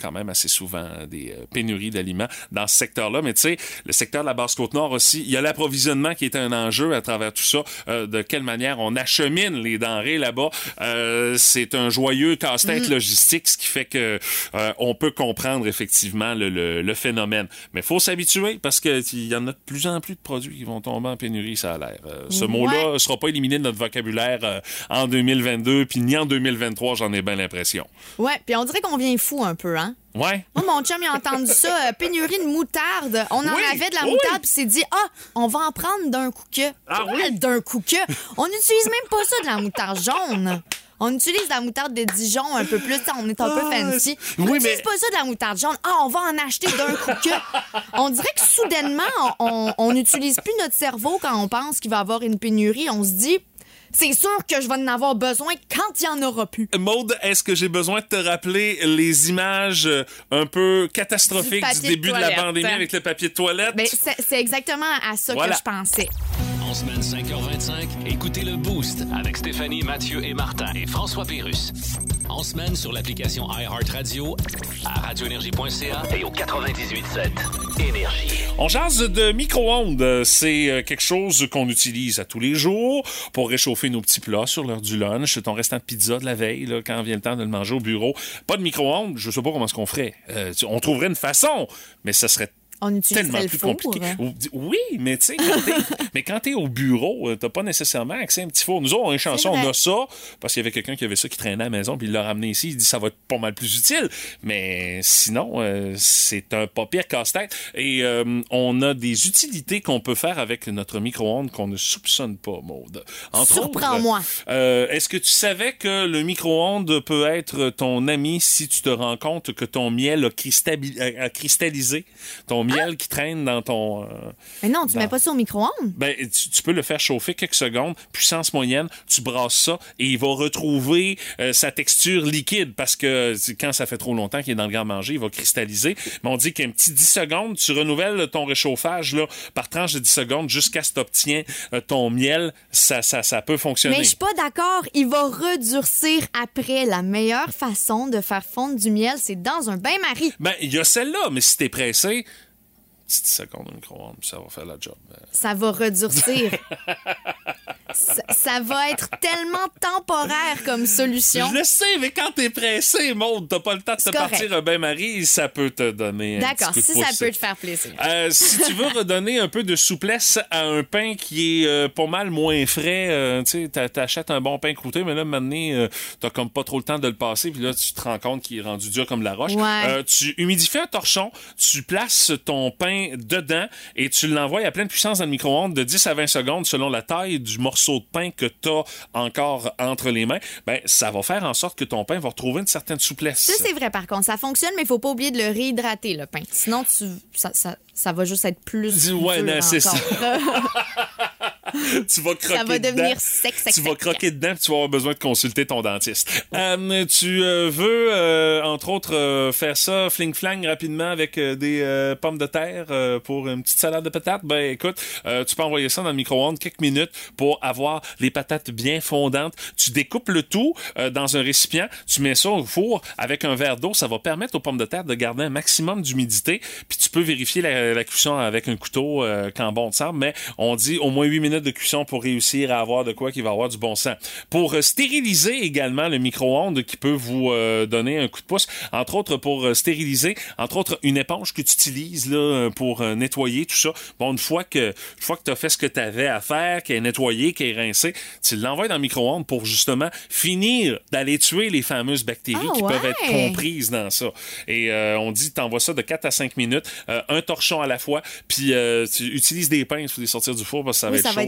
quand même assez souvent euh, des euh, pénuries d'aliments dans ce secteur-là. Mais tu sais, le secteur de la Basse-Côte-Nord aussi, il y a l'approvisionnement qui est un enjeu à travers tout ça. De quelle manière on achemine les denrées là-bas. Euh, c'est un joyeux casse-tête logistique, ce qui fait que euh, on peut comprendre effectivement le, le- le phénomène. Mais faut s'habituer parce que il y en a de plus en plus de produits qui vont tomber en pénurie, ça a l'air. Euh, ce Ouais. mot-là ne sera pas éliminé de notre vocabulaire euh, en 2022, puis ni en 2023, j'en ai bien l'impression. Ouais, puis on dirait qu'on vient fou un peu, hein? Ouais. Moi, mon chum, il a entendu ça, euh, pénurie de moutarde. On en Oui, avait de la oui. moutarde, puis s'est dit, ah, on va en prendre d'un coup que. Ah oui? D'un coup que. On n'utilise même pas ça de la moutarde jaune. On utilise de la moutarde de Dijon un peu plus, on est un peu Ah, fancy. On oui, n'utilise mais- pas ça de la moutarde jaune. Ah, on va en acheter d'un coup que. On dirait que soudainement, on- n'utilise plus notre cerveau quand on pense qu'il va y avoir une pénurie. On se dit, c'est sûr que je vais en avoir besoin quand il y en aura plus. Maude, est-ce que j'ai besoin de te rappeler les images euh, un peu catastrophiques Du du, papier de début de, la pandémie avec le papier de toilette? Ben, c'est c'est exactement à ça Voilà. que je pensais. En semaine 5h25, écoutez le Boost avec Stéphanie, Mathieu et Martin et François Pérus. En semaine sur l'application iHeartRadio, à radioénergie.ca et au 98.7 Énergie. On jase de micro-ondes. C'est euh, quelque chose qu'on utilise à tous les jours pour réchauffer nos petits plats sur l'heure du lunch, ton restant de pizza de la veille, là, quand vient le temps de le manger au bureau. Pas de micro-ondes, je sais pas comment est-ce qu'on ferait. Euh, on trouverait une façon, mais ça serait On utiliserait tellement le plus four. compliqué. Oui, mais tu sais, quand t'es- au bureau, euh, t'as pas nécessairement accès à un petit four. Nous autres, on a une chanson, on a ça, parce qu'il y avait quelqu'un qui avait ça qui traînait à la maison, puis il l'a ramené ici. Il dit ça va être pas mal plus utile. Mais sinon, euh, c'est un pas pire casse-tête. Et euh, on a des utilités qu'on peut faire avec notre micro-ondes qu'on ne soupçonne pas, Maude. Surprends-moi. euh, Est-ce que tu savais que le micro-ondes peut être ton ami si tu te rends compte que ton miel a- a cristallisé? Ton miel qui traîne dans ton... euh, Mais non, tu Bon. mets pas ça au micro-ondes. ben, tu, tu peux le faire chauffer quelques secondes, puissance moyenne, tu brasses ça et il va retrouver euh, sa texture liquide parce que quand ça fait trop longtemps qu'il est dans le garde-manger, il va cristalliser. Mais on dit qu'un petit 10 secondes, tu renouvelles ton réchauffage là, par tranche de 10 secondes jusqu'à ce que tu obtiens euh, ton miel. Ça, ça, ça peut fonctionner. Mais je suis pas d'accord. Il va redurcir après. La meilleure façon de faire fondre du miel, c'est dans un bain-marie. Ben, il y a celle-là, mais si t'es pressé, petit 10 secondes au micro-ondes, puis ça va faire la job. Euh, Ça va redurcir. ça, ça va être tellement temporaire comme solution. Je le sais, mais quand t'es pressé, Maud, t'as pas le temps de te correct. partir un bain-marie, ça peut te donner un D'accord, si ça peut te faire plaisir. Euh, si tu veux redonner un peu de souplesse à un pain qui est euh, pas mal moins frais, euh, tu sais, t'a- t'achètes un bon pain croûté, mais là, maintenant, t'as comme pas trop le temps de le passer, puis là, tu te rends compte qu'il est rendu dur comme la roche. Ouais. Tu humidifies un torchon, tu places ton pain dedans et tu l'envoies à pleine puissance dans le micro-ondes de 10 à 20 secondes selon la taille du morceau de pain que t'as encore entre les mains. Ben, ça va faire en sorte que ton pain va retrouver une certaine souplesse. Ça, c'est vrai, par contre. Ça fonctionne, mais il faut pas oublier de le réhydrater, le pain. Sinon, tu, ça, ça, ça va juste être plus. Ouais, c'est ça. tu vas croquer Ça va dedans. devenir sec, sec, Tu vas croquer dedans tu vas avoir besoin de consulter ton dentiste. Euh, tu euh, veux, euh, entre autres, euh, faire ça fling-flang rapidement avec des pommes de terre pour une petite salade de patates? Ben écoute, tu peux envoyer ça dans le micro-ondes quelques minutes pour avoir les patates bien fondantes. Tu découpes le tout dans un récipient, tu mets ça au four avec un verre d'eau. Ça va permettre aux pommes de terre de garder un maximum d'humidité. Puis tu peux vérifier la, la cuisson avec un couteau quand bon te semble, mais on dit au moins 8 minutes de cuisson pour réussir à avoir de quoi qui va avoir du bon sens. Pour euh, stériliser également le micro-ondes qui peut vous euh, donner un coup de pouce, entre autres pour euh, stériliser, entre autres une éponge que tu utilises là, pour nettoyer tout ça. Bon, une fois que une fois que tu as fait ce que tu avais à faire, qui est nettoyé, qui est rincé, tu l'envoies dans le micro-ondes pour justement finir d'aller tuer les fameuses bactéries Ah qui peuvent être comprises dans ça. Et euh, on dit t'envoies ça de 4 à 5 minutes, euh, un torchon à la fois, puis euh, tu utilises des pinces pour les sortir du four parce que ça va Oui, être ça va chaud, être chaud.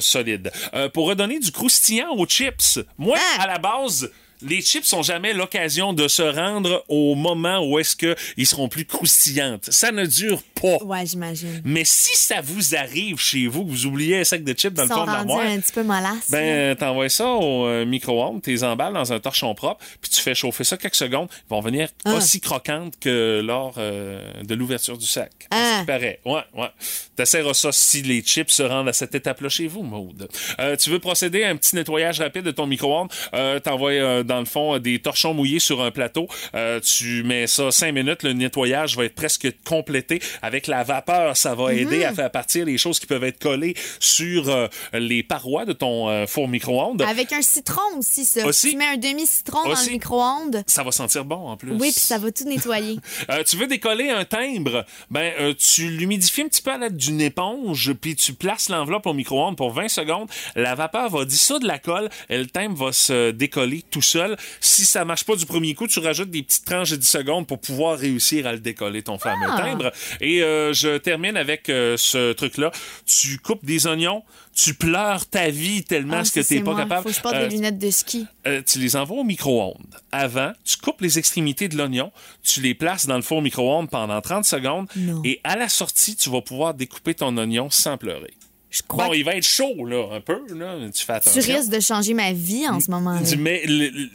Solide. Euh, pour redonner du croustillant aux chips, moi, Ah! à la base, les chips sont jamais l'occasion de se rendre au moment où est-ce que ils seront plus croustillantes. Ça ne dure pas. Ouais, j'imagine. Mais si ça vous arrive chez vous, que vous oubliez un sac de chips dans Ils le fond de l'armoire, un petit peu mollasse. ben, t'envoies ça au euh, micro-ondes, t'es emballes dans un torchon propre, puis tu fais chauffer ça quelques secondes. Ils vont venir Ah. aussi croquantes que lors euh, de l'ouverture du sac. À ce Ah. qui paraît. Ouais, ouais. T'essaieras ça si les chips se rendent à cette étape-là chez vous, Maude. Euh, tu veux procéder à un petit nettoyage rapide de ton micro-ondes, euh, t'envoies euh, dans le fond des torchons mouillés sur un plateau. Euh, tu mets ça cinq minutes, le nettoyage va être presque complété. Avec la vapeur, ça va aider à faire partir les choses qui peuvent être collées sur euh, les parois de ton euh, four micro-ondes. Avec un citron aussi, ça. Aussi? Tu mets un demi-citron dans le micro-ondes. Ça va sentir bon en plus. Oui, puis ça va tout nettoyer. Euh, tu veux décoller un timbre, ben tu l'humidifies un petit peu à l'aide d'une éponge, puis tu places l'enveloppe au micro-ondes pour 20 secondes. La vapeur va dissoudre la colle et le timbre va se décoller tout seul. Si ça marche pas du premier coup, tu rajoutes des petites tranches de 10 secondes pour pouvoir réussir à le décoller, ton fameux Ah. timbre. Et euh, je termine avec euh, ce truc-là. Tu coupes des oignons, tu pleures ta vie tellement Ah, ce que t'es c'est pas moi. capable. Faut que je porte Euh, des lunettes de ski. euh, tu les envoies au micro-ondes. Avant, tu coupes les extrémités de l'oignon, tu les places dans le four micro-ondes pendant 30 secondes Non. et à la sortie, tu vas pouvoir découper ton oignon sans pleurer. Je crois Bon, que il va être chaud, là, un peu, là. Tu fais tu attention. risques de changer ma vie en ce moment-là. Du- Mais le- le-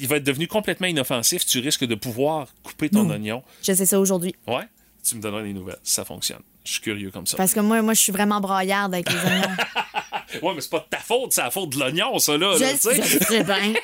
il va être devenu complètement inoffensif. Tu risques de pouvoir couper ton oignon. Je sais ça aujourd'hui. Ouais? Tu me donneras des nouvelles. Ça fonctionne. Je suis curieux comme ça. Parce que moi, moi, je suis vraiment braillarde avec les oignons. Ouais, mais c'est pas de ta faute, c'est la faute de l'oignon, ça, là. je, là, je le sais bien.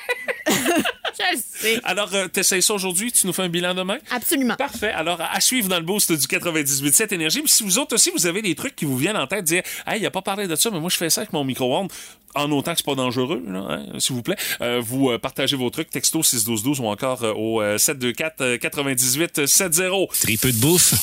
je le sais. Alors, euh, t'essayes ça aujourd'hui, tu nous fais un bilan demain? Absolument. Parfait. Alors, à suivre dans le boost du 98.7 Énergie. Puis si vous autres aussi, vous avez des trucs qui vous viennent en tête, dire, hey, il a pas parlé de ça, mais moi, je fais ça avec mon micro-ondes. En autant que c'est pas dangereux, là, hein, s'il vous plaît. Euh, vous euh, partagez vos trucs, texto 61212 ou encore euh, au euh, 724 euh, 98 70. Tripeux de bouffe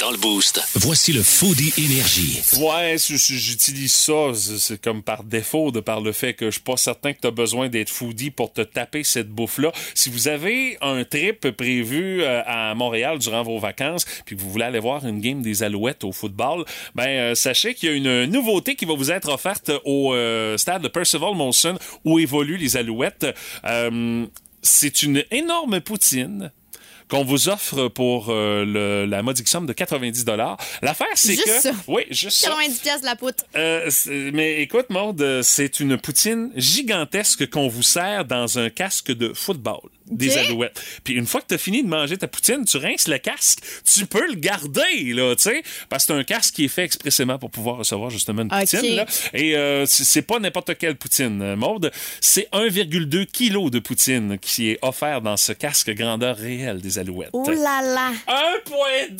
Dans le Boost, voici le Foodie Énergie. Ouais, j'utilise ça, c'est comme par défaut, de par le fait que je suis pas certain que tu as besoin d'être foodie pour te taper cette bouffe-là. Si vous avez un trip prévu euh, à Montréal durant vos vacances, puis que vous voulez aller voir une game des Alouettes au football, ben euh, sachez qu'il y a une nouveauté qui va vous être offerte au euh, stade de Percival Molson où évoluent les Alouettes. Euh, c'est une énorme poutine qu'on vous offre pour euh, le- la modique somme de 90 L'affaire, c'est que... ça. Oui, juste ça. 90 pièces la poutre. Euh, mais écoute, Maude, euh, c'est une poutine gigantesque qu'on vous sert dans un casque de football des alouettes. Puis une fois que tu as fini de manger ta poutine, tu rinces le casque, tu peux le garder, là, tu sais, parce que c'est un casque qui est fait expressément pour pouvoir recevoir justement une poutine. Là. Et euh, c'est pas n'importe quelle poutine, euh, Maude. C'est 1,2 kg de poutine qui est offert dans ce casque grandeur réelle des alouettes. Oh là là. 1,2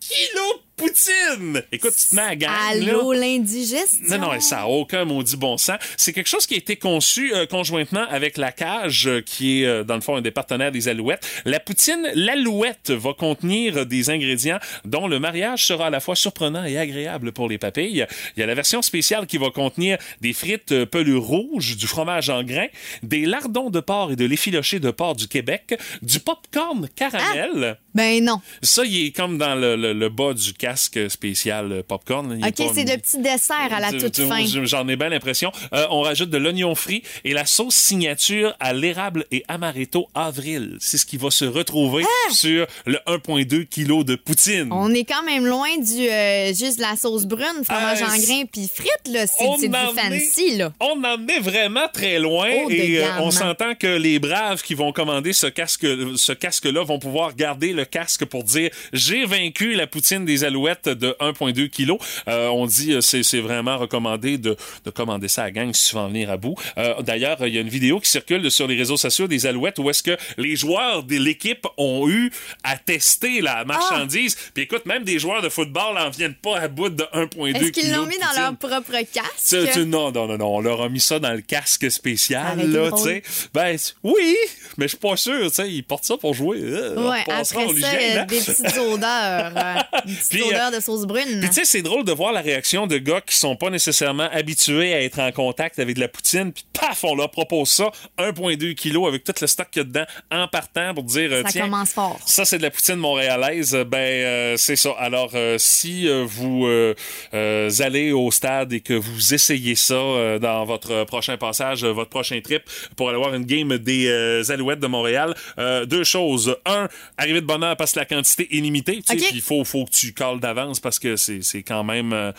kg de poutine! Écoute, tu te mets à gang. Allô, l'indigestion. Non, non, ça n'a aucun maudit bon sens. C'est quelque chose qui a été conçu euh, conjointement avec la cage, euh, qui est, euh, dans le fond, un des partenaires des Alouettes. La poutine, l'alouette, va contenir des ingrédients dont le mariage sera à la fois surprenant et agréable pour les papilles. Il y a la version spéciale qui va contenir des frites pelures rouges, du fromage en grains, des lardons de porc et de l'effiloché de porc du Québec, du popcorn caramel. Ben non. Ça, il est comme dans le, le- le bas du casque spécial euh, popcorn. Il OK, c'est le petit dessert à la toute fin. J'en ai bien l'impression. Euh, on rajoute de l'oignon frit et la sauce signature à l'érable et amaretto avril. C'est ce qui va se retrouver sur le 1,2 kg de poutine. Ah! On est quand même loin du euh, juste de la sauce brune, fromage Euh, en grains puis frites là, c'est du fancy là. On en est vraiment très loin de et on s'entend que les braves qui vont commander ce casque ce casque vont pouvoir garder le casque pour dire j'ai vaincu la poutine des de 1.2 kg. Euh, on dit euh, c'est c'est vraiment recommandé de, de commander ça à la gang si tu veux en venir à bout. Euh, D'ailleurs, il y a une vidéo qui circule sur les réseaux sociaux des alouettes où est-ce que les joueurs de l'équipe ont eu à tester la marchandise. Puis écoute, même des joueurs de football en viennent pas à bout de 1.2 kg. Est-ce qu'ils l'ont mis dans leur propre casque? Non, non, non, non. On leur a mis ça dans le casque spécial, été là, tu sais. Ben, oui, mais je suis pas sûr, tu sais. Ils portent ça pour jouer. Euh, Ouais, après ça, l'hygiène, euh, hein? des petites odeurs. Puis, odeur de sauce brune. Puis tu sais, c'est drôle de voir la réaction de gars qui sont pas nécessairement habitués à être en contact avec de la poutine, puis paf, on leur propose ça, 1,2 kg avec tout le stock qu'il y a dedans, en partant pour dire, euh, Ça tiens, commence fort. ça, c'est de la poutine montréalaise. Ben, euh, c'est ça. Alors, euh, si euh, vous euh, euh, allez au stade et que vous essayez ça euh, dans votre prochain passage, euh, votre prochain trip pour aller voir une game des euh, Alouettes de Montréal, euh, deux choses. Un, arriver de bonne heure parce que la quantité est limitée. Tu sais, OK. puis il faut, faut que tu cales d'avance parce que c'est quand même... euh,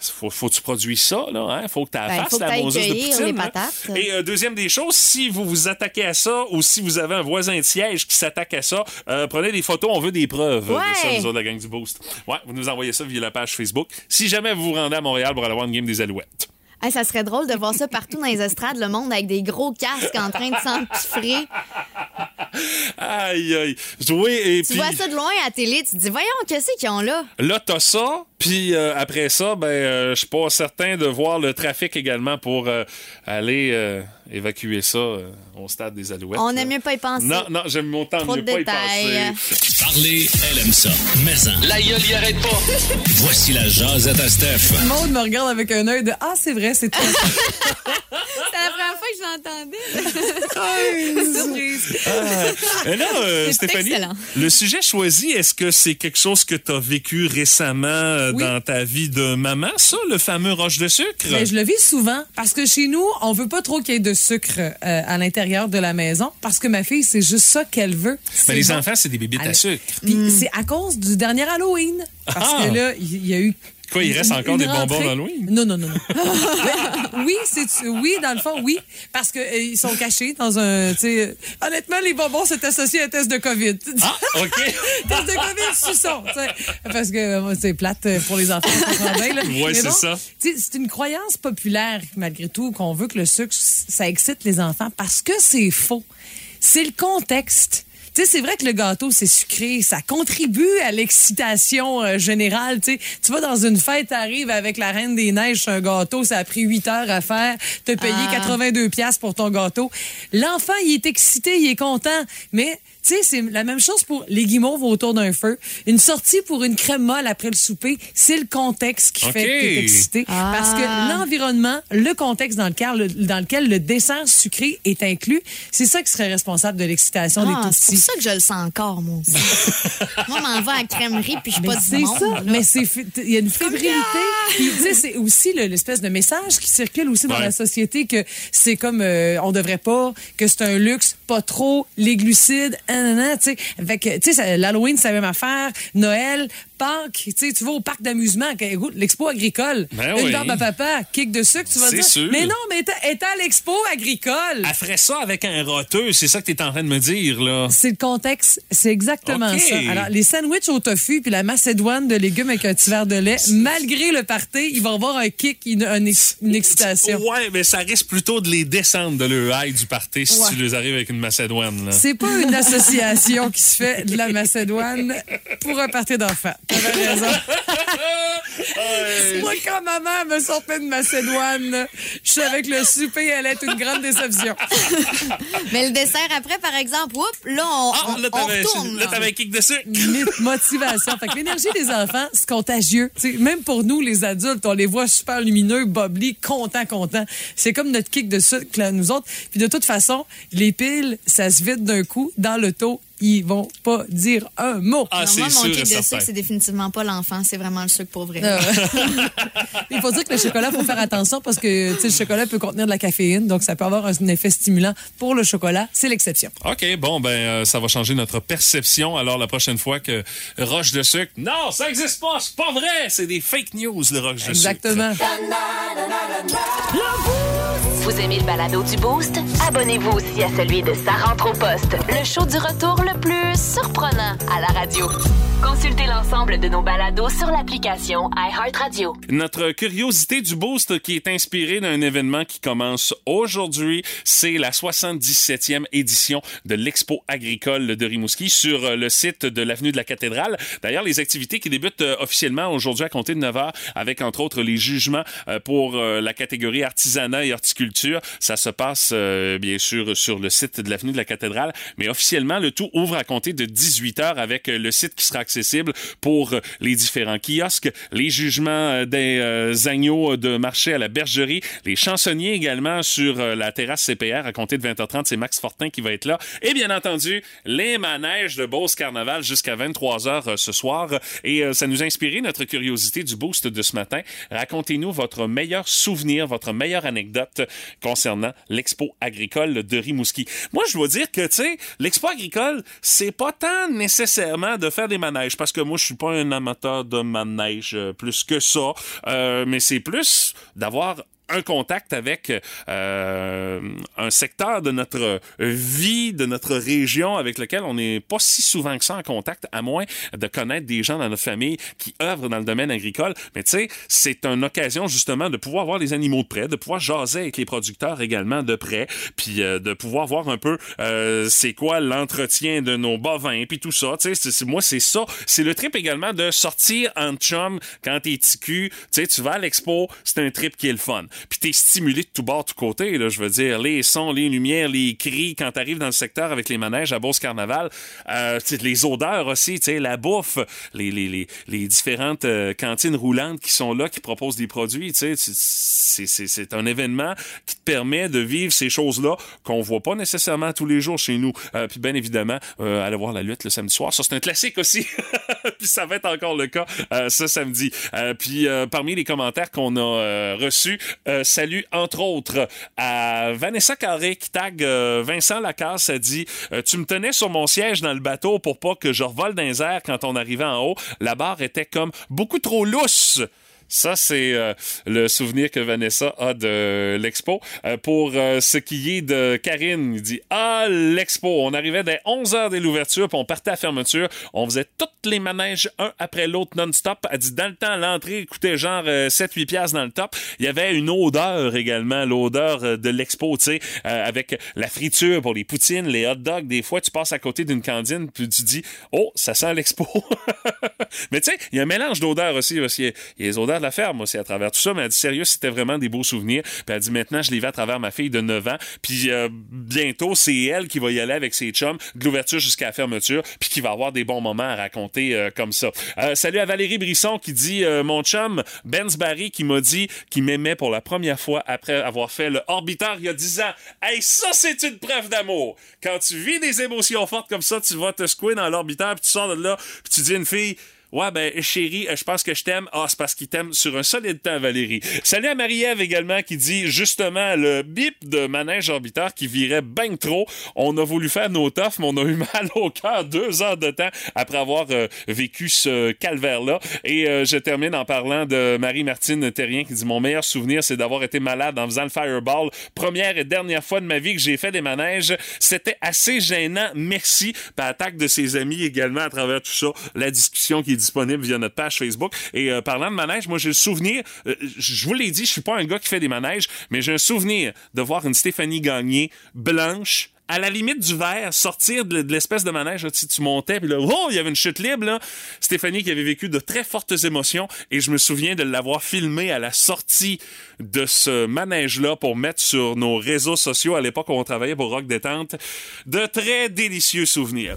faut, faut que tu produises ça, là. Hein? Faut que tu Ben, fasses la moseuse de poutine. hein. Et euh, deuxième des choses, si vous vous attaquez à ça ou si vous avez un voisin de siège qui s'attaque à ça, euh, prenez des photos, on veut des preuves Ouais. de ça, nous autres, la gang du Boost. Ouais, vous nous envoyez ça via la page Facebook. Si jamais vous vous rendez à Montréal pour aller voir une game des Alouettes. Hey, ça serait drôle de voir ça partout dans les estrades, le monde avec des gros casques en train de s'empiffrer. Aïe, aïe. Oui, et Tu vois ça de loin à la télé, tu te dis, voyons, qu'est-ce qu'ils ont là? là, t'as ça, puis euh, après ça, ben, euh, je suis pas certain de voir le trafic également pour euh, aller euh, évacuer ça euh, au stade des Alouettes. On aime mieux pas y penser. Non, non, j'aime autant Trop mieux de pas y détails. penser. Parler, elle aime ça. Mais en, la gueule y arrête pas. Voici la jasette à Steph. Maud me regarde avec un œil de Ah, c'est vrai, c'est toi. C'est la première fois que je l'entendais. Surprise. Mais là, euh, C'est Stéphanie, excellent. le sujet choisi, est-ce que c'est quelque chose que tu as vécu récemment euh, Oui. dans ta vie de maman, ça, le fameux roche de sucre? Ben, je le vis souvent parce que chez nous, on veut pas trop qu'il y ait de sucre euh, à l'intérieur de la maison parce que ma fille, c'est juste ça qu'elle veut. Ben, C'est les bon. enfants, c'est des bébites à sucre. Puis c'est à cause du dernier Halloween. Parce Ah! que là, il y a eu. Quoi, il reste encore des bonbons d'Halloween? Non, non, non, non. Oui, c'est oui, dans le fond, oui. Parce que euh, ils sont cachés dans un. sais, Honnêtement, les bonbons, c'est associé à un test de COVID. Ah, OK. test de COVID, suçon. Parce que euh, c'est plate pour les enfants. Mais c'est bon, ça. C'est une croyance populaire, malgré tout, qu'on veut que le sucre, ça excite les enfants parce que c'est faux. C'est le contexte. Tu sais, c'est vrai que le gâteau, c'est sucré. Ça contribue à l'excitation euh, générale. Tu sais, tu vas dans une fête, t'arrives avec la Reine des Neiges, un gâteau, ça a pris 8 heures à faire. T'as payé Ah. 82 pièces pour ton gâteau. L'enfant, il est excité, il est content. Mais, tu sais, c'est la même chose pour les guimauves autour d'un feu. Une sortie pour une crème molle après le souper, c'est le contexte qui fait que t'es excité. Ah. Parce que l'environnement, le contexte dans lequel, le, dans lequel le dessert sucré est inclus, c'est ça qui serait responsable de l'excitation des Ah, tout c'est pour ça que je le sens encore, moi aussi. moi, m'en vais à la crèmerie puis je suis pas c'est ça, là. mais il y a une fébrilité. Puis tu sais, c'est aussi le- l'espèce de message qui circule aussi dans Ouais. la société que c'est comme euh, on devrait pas, que c'est un luxe, pas trop, les glucides, nanana, tu sais. Fait que tu sais, l'Halloween c'est la même affaire, Noël, Pâques, tu vas au parc d'amusement, l'expo agricole, Ben une oui. barbe à papa, kick de sucre, tu vas dire. sûr. Mais non, mais t'es t'es à l'expo agricole. Elle ferait ça avec un roteux, c'est ça que tu es en train de me dire, là. C'est le contexte, c'est exactement ça. Alors, les sandwichs au tofu puis la macédoine de légumes avec un petit verre de lait, malgré le party, il va y avoir un kick, une, une ex- une excitation. Ouais, mais ça risque plutôt de les descendre de le high du party si Ouais. tu les arrives avec une macédoine, là. C'est pas une association qui se fait de la macédoine pour un party d'enfants. T'avais raison. Moi, quand maman me sortait de macédoine, je savais avec le souper, elle est une grande déception. Mais le dessert après, par exemple, oups, là, on, Ah, on- là, on t'avais, retourne. là, là. t'avais un kick de sucre. Motivation. Fait que l'énergie des enfants, c'est contagieux. T'sais, même pour nous, les adultes, on les voit super lumineux, bubbly, contents, contents. C'est comme notre kick de sucre, là, nous autres. Puis de toute façon, les piles, ça se vide d'un coup. Dans l'auto, ils vont pas dire un mot. Ah, Non, c'est moi, mon sûr et kick de certain. sucre, c'est définitivement pas l'enfant, c'est vraiment le sucre pour vrai. Euh, Il faut dire que le chocolat, faut faire attention parce que tu sais, le chocolat peut contenir de la caféine, donc ça peut avoir un effet stimulant pour le chocolat. C'est l'exception. OK, bon, ben, euh, ça va changer notre perception. Alors, la prochaine fois que roche de sucre, non, ça existe pas, c'est pas vrai, c'est des fake news, le roche de Exactement. sucre. Vous aimez le balado du Boost? Abonnez-vous aussi à celui de Sa rentre au poste, le show du retour le plus surprenant à la radio. Consultez l'ensemble de nos balados sur l'application iHeartRadio. Notre curiosité du boost qui est inspirée d'un événement qui commence aujourd'hui, c'est la 77e édition de l'Expo agricole de Rimouski sur le site de l'avenue de la Cathédrale. D'ailleurs, les activités qui débutent euh, officiellement aujourd'hui à compter de 9 heures avec entre autres les jugements euh, pour euh, la catégorie artisanat et horticulture, ça se passe bien sûr sur le site de l'avenue de la Cathédrale, mais officiellement le tout ouvre à compter de 18 heures avec euh, le site qui sera accessible pour euh, les différents kiosques, les jugements euh, des agneaux de marché à la bergerie, les chansonniers également sur la terrasse CPR à compter de 20h30. C'est Max Fortin qui va être là. Et bien entendu, les manèges de Beauce Carnaval jusqu'à 23h ce soir. Et ça nous a inspiré notre curiosité du boost de ce matin. Racontez-nous votre meilleur souvenir, votre meilleure anecdote concernant l'expo agricole de Rimouski. Moi, je dois dire que, tu sais, l'expo agricole, c'est pas tant nécessairement de faire des manèges, parce que moi, je suis pas un amateur de manèges euh, plus que ça, euh, mais c'est plus d'avoir un contact avec euh, un secteur de notre vie, de notre région avec lequel on n'est pas si souvent que ça en contact, à moins de connaître des gens dans notre famille qui œuvrent dans le domaine agricole. Mais tu sais, c'est une occasion justement de pouvoir voir les animaux de près, de pouvoir jaser avec les producteurs également de près, puis euh, de pouvoir voir un peu euh, c'est quoi l'entretien de nos bovins, puis tout ça. Tu sais, moi c'est ça. C'est le trip également de sortir en chum quand t'es ticu. Tu sais, tu vas à l'expo, c'est un trip qui est le fun puis t'es stimulé de tout bord, de tout côté, là, je veux dire, les sons, les lumières, les cris, quand t'arrives dans le secteur avec les manèges à Beauce Carnaval, euh, les odeurs aussi, la bouffe, les, les, les, les différentes euh, cantines roulantes qui sont là, qui proposent des produits, c'est un événement qui te permet de vivre ces choses-là qu'on voit pas nécessairement tous les jours chez nous. Euh, puis bien évidemment, euh, aller voir la lutte le samedi soir, ça c'est un classique aussi. puis ça va être encore le cas euh, ce samedi. Euh, puis euh, parmi les commentaires qu'on a reçus, salut entre autres à Vanessa Carré qui tag Vincent Lacasse a dit tu me tenais sur mon siège dans le bateau pour pas que je revole dans les quand on arrivait en haut. La barre était comme beaucoup trop lousse. Ça, c'est euh, le souvenir que Vanessa a de l'expo. Euh, pour euh, ce qui est de Karine, il dit Ah, l'expo, on arrivait dès 11 h dès l'ouverture, puis on partait à la fermeture. On faisait tous les manèges un après l'autre non-stop. Elle dit Dans le temps, l'entrée coûtait genre 7-8 piastres dans le top. Il y avait une odeur également, l'odeur euh, de l'expo, tu sais, euh, avec la friture pour les poutines, les hot dogs. Des fois, tu passes à côté d'une cantine, puis tu dis Oh, ça sent l'expo. Mais tu sais, il y a un mélange d'odeurs aussi. aussi. Il y a les odeurs de la ferme aussi à travers tout ça. Mais elle dit sérieux, c'était vraiment des beaux souvenirs. Puis elle dit maintenant, je les vais à travers ma fille de 9 ans. Puis euh, bientôt, c'est elle qui va y aller avec ses chums de l'ouverture jusqu'à la fermeture. Puis qui va avoir des bons moments à raconter euh, comme ça. Euh, salut à Valérie Brisson qui dit mon chum Benz Barry qui m'a dit qu'il m'aimait pour la première fois après avoir fait le orbiteur il y a 10 ans. Hey, ça, c'est une preuve d'amour. Quand tu vis des émotions fortes comme ça, tu vas te secouer dans l'orbiteur, puis tu sors de là, puis tu dis une fille. Ouais, ben, chérie, euh, je pense que je t'aime. Ah, c'est parce qu'il t'aime sur un solide temps, Valérie. Salut à Marie-Ève également qui dit justement le bip de manège orbiteur qui virait bien trop. On a voulu faire nos toffs, mais on a eu mal au cœur deux heures de temps après avoir euh, vécu ce calvaire-là. Et euh, je termine en parlant de Marie-Martine Terrien qui dit Mon meilleur souvenir, c'est d'avoir été malade en faisant le fireball. Première et dernière fois de ma vie que j'ai fait des manèges. C'était assez gênant. Merci. Puis attaque de ses amis également à travers tout ça. La discussion qui disponible via notre page Facebook. Et euh, parlant de manège, moi j'ai le souvenir, euh, je vous l'ai dit, je suis pas un gars qui fait des manèges, mais j'ai un souvenir de voir une Stéphanie Gagné blanche à la limite du verre, sortir de, l'espèce de manège, là, tu montais, puis là, oh, il y avait une chute libre, là. Stéphanie qui avait vécu de très fortes émotions, et je me souviens de l'avoir filmé à la sortie de ce manège-là pour mettre sur nos réseaux sociaux à l'époque où on travaillait pour Rock Détente. De très délicieux souvenirs.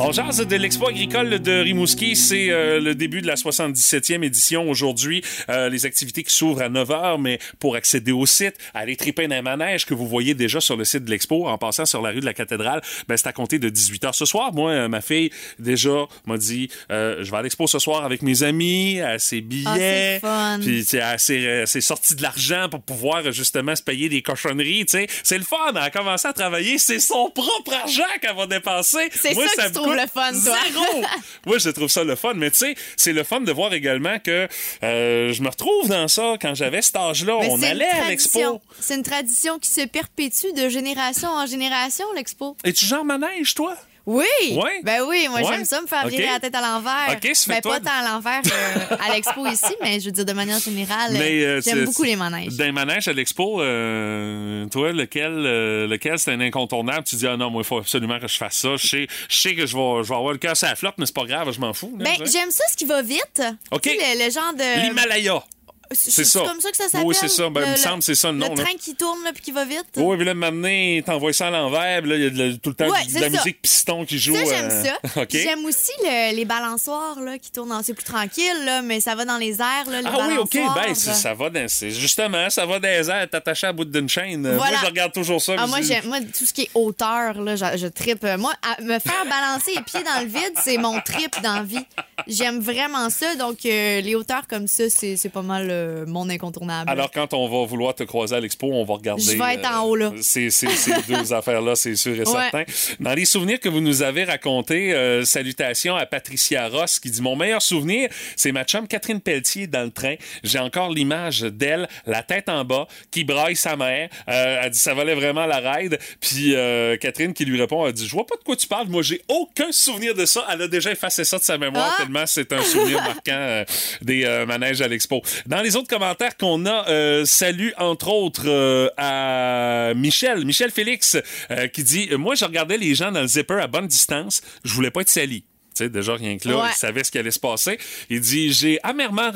On jase de l'Expo agricole de Rimouski. C'est euh, le début de la 77e édition aujourd'hui. Euh, les activités qui s'ouvrent à 9 h, mais pour accéder au site, aller triper dans un manège que vous voyez déjà sur le site de l'Expo en passant sur la rue de la Cathédrale, ben, c'est à compter de 18 h ce soir. Moi, euh, ma fille, déjà, m'a dit, euh, je vais à l'Expo ce soir avec mes amis, à ses billets. fun. Puis, tu sais, elle s'est elle s'est sortie de l'argent pour pouvoir, justement, se payer des cochonneries, tu sais. C'est le fun. Elle a commencé à travailler. C'est son propre argent qu'elle va dépenser. C'est ça me trouves le fun, toi. Zéro! Moi, je trouve ça le fun. Mais tu sais, c'est le fun de voir également que euh, je me retrouve dans ça quand j'avais cet âge-là. Mais On c'est une allait à tradition. l'expo. C'est une tradition qui se perpétue de génération en génération, l'expo. Es-tu genre manège, toi? Oui! Ouais. Ben oui, moi Ouais. j'aime ça me faire virer la tête à l'envers. Ok, ça fait ben, pas tant à l'envers euh, à l'expo ici, mais je veux dire de manière générale, euh, j'aime beaucoup les manèges. Dans les manèges à l'expo, euh, toi, lequel, lequel c'est un incontournable? Tu dis, ah non, moi, il faut absolument que je fasse ça. Je sais, je sais que je vais, je vais avoir le cœur sur la flotte, mais c'est pas grave, je m'en fous. Ben, j'aime ça, ce qui va vite. Ok. Tu sais, le, le genre de. L'Himalaya. C'est ça. comme ça que ça s'appelle. Oui, c'est ça. Ben, il me semble que c'est ça le nom, Le là. train qui tourne là, puis qui va vite. Oui, puis là, maintenant, t'envoies ça à l'envers, là, il y a de tout le temps Ouais, de la musique piston qui joue. Ça, j'aime euh, ça. OK. J'aime aussi le- les balançoires là, qui tournent. en- C'est plus tranquille, là, mais ça va dans les airs. Là, les Ah oui, OK. Ben, ça va dans. Justement, ça va dans les airs, t'attaché à bout d'une chaîne. Euh, Voilà. Moi, je regarde toujours ça. Ah, moi, j'aime, moi, tout ce qui est hauteur, là, je, je trippe. Moi, à me faire balancer les pieds dans le vide, c'est mon trip dans la vie. J'aime vraiment ça. Donc, euh, les hauteurs comme ça, c'est pas mal euh, mon incontournable. Alors, quand on va vouloir te croiser à l'expo, on va regarder. Je vais être en haut, là. Ces, ces- ces deux affaires-là, c'est sûr et Ouais. certain. Dans les souvenirs que vous nous avez racontés, euh, salutations à Patricia Ross qui dit Mon meilleur souvenir, c'est ma chum Catherine Pelletier dans le train. J'ai encore l'image d'elle, la tête en bas, qui braille sa mère. Euh, elle dit Ça valait vraiment la ride. Puis euh, Catherine qui lui répond Elle dit Je vois pas de quoi tu parles. Moi, j'ai aucun souvenir de ça. Elle a déjà effacé ça de sa mémoire Ah! tellement c'est un souvenir marquant euh, des euh, manèges à l'expo. Dans les autres commentaires qu'on a, euh, salut entre autres euh, à Michel, Michel Félix, euh, qui dit Moi, je regardais les gens dans le zipper à bonne distance. Je voulais pas être sali. Sais, déjà, rien que là, Ouais. il savait ce qui allait se passer. Il dit J'ai amèrement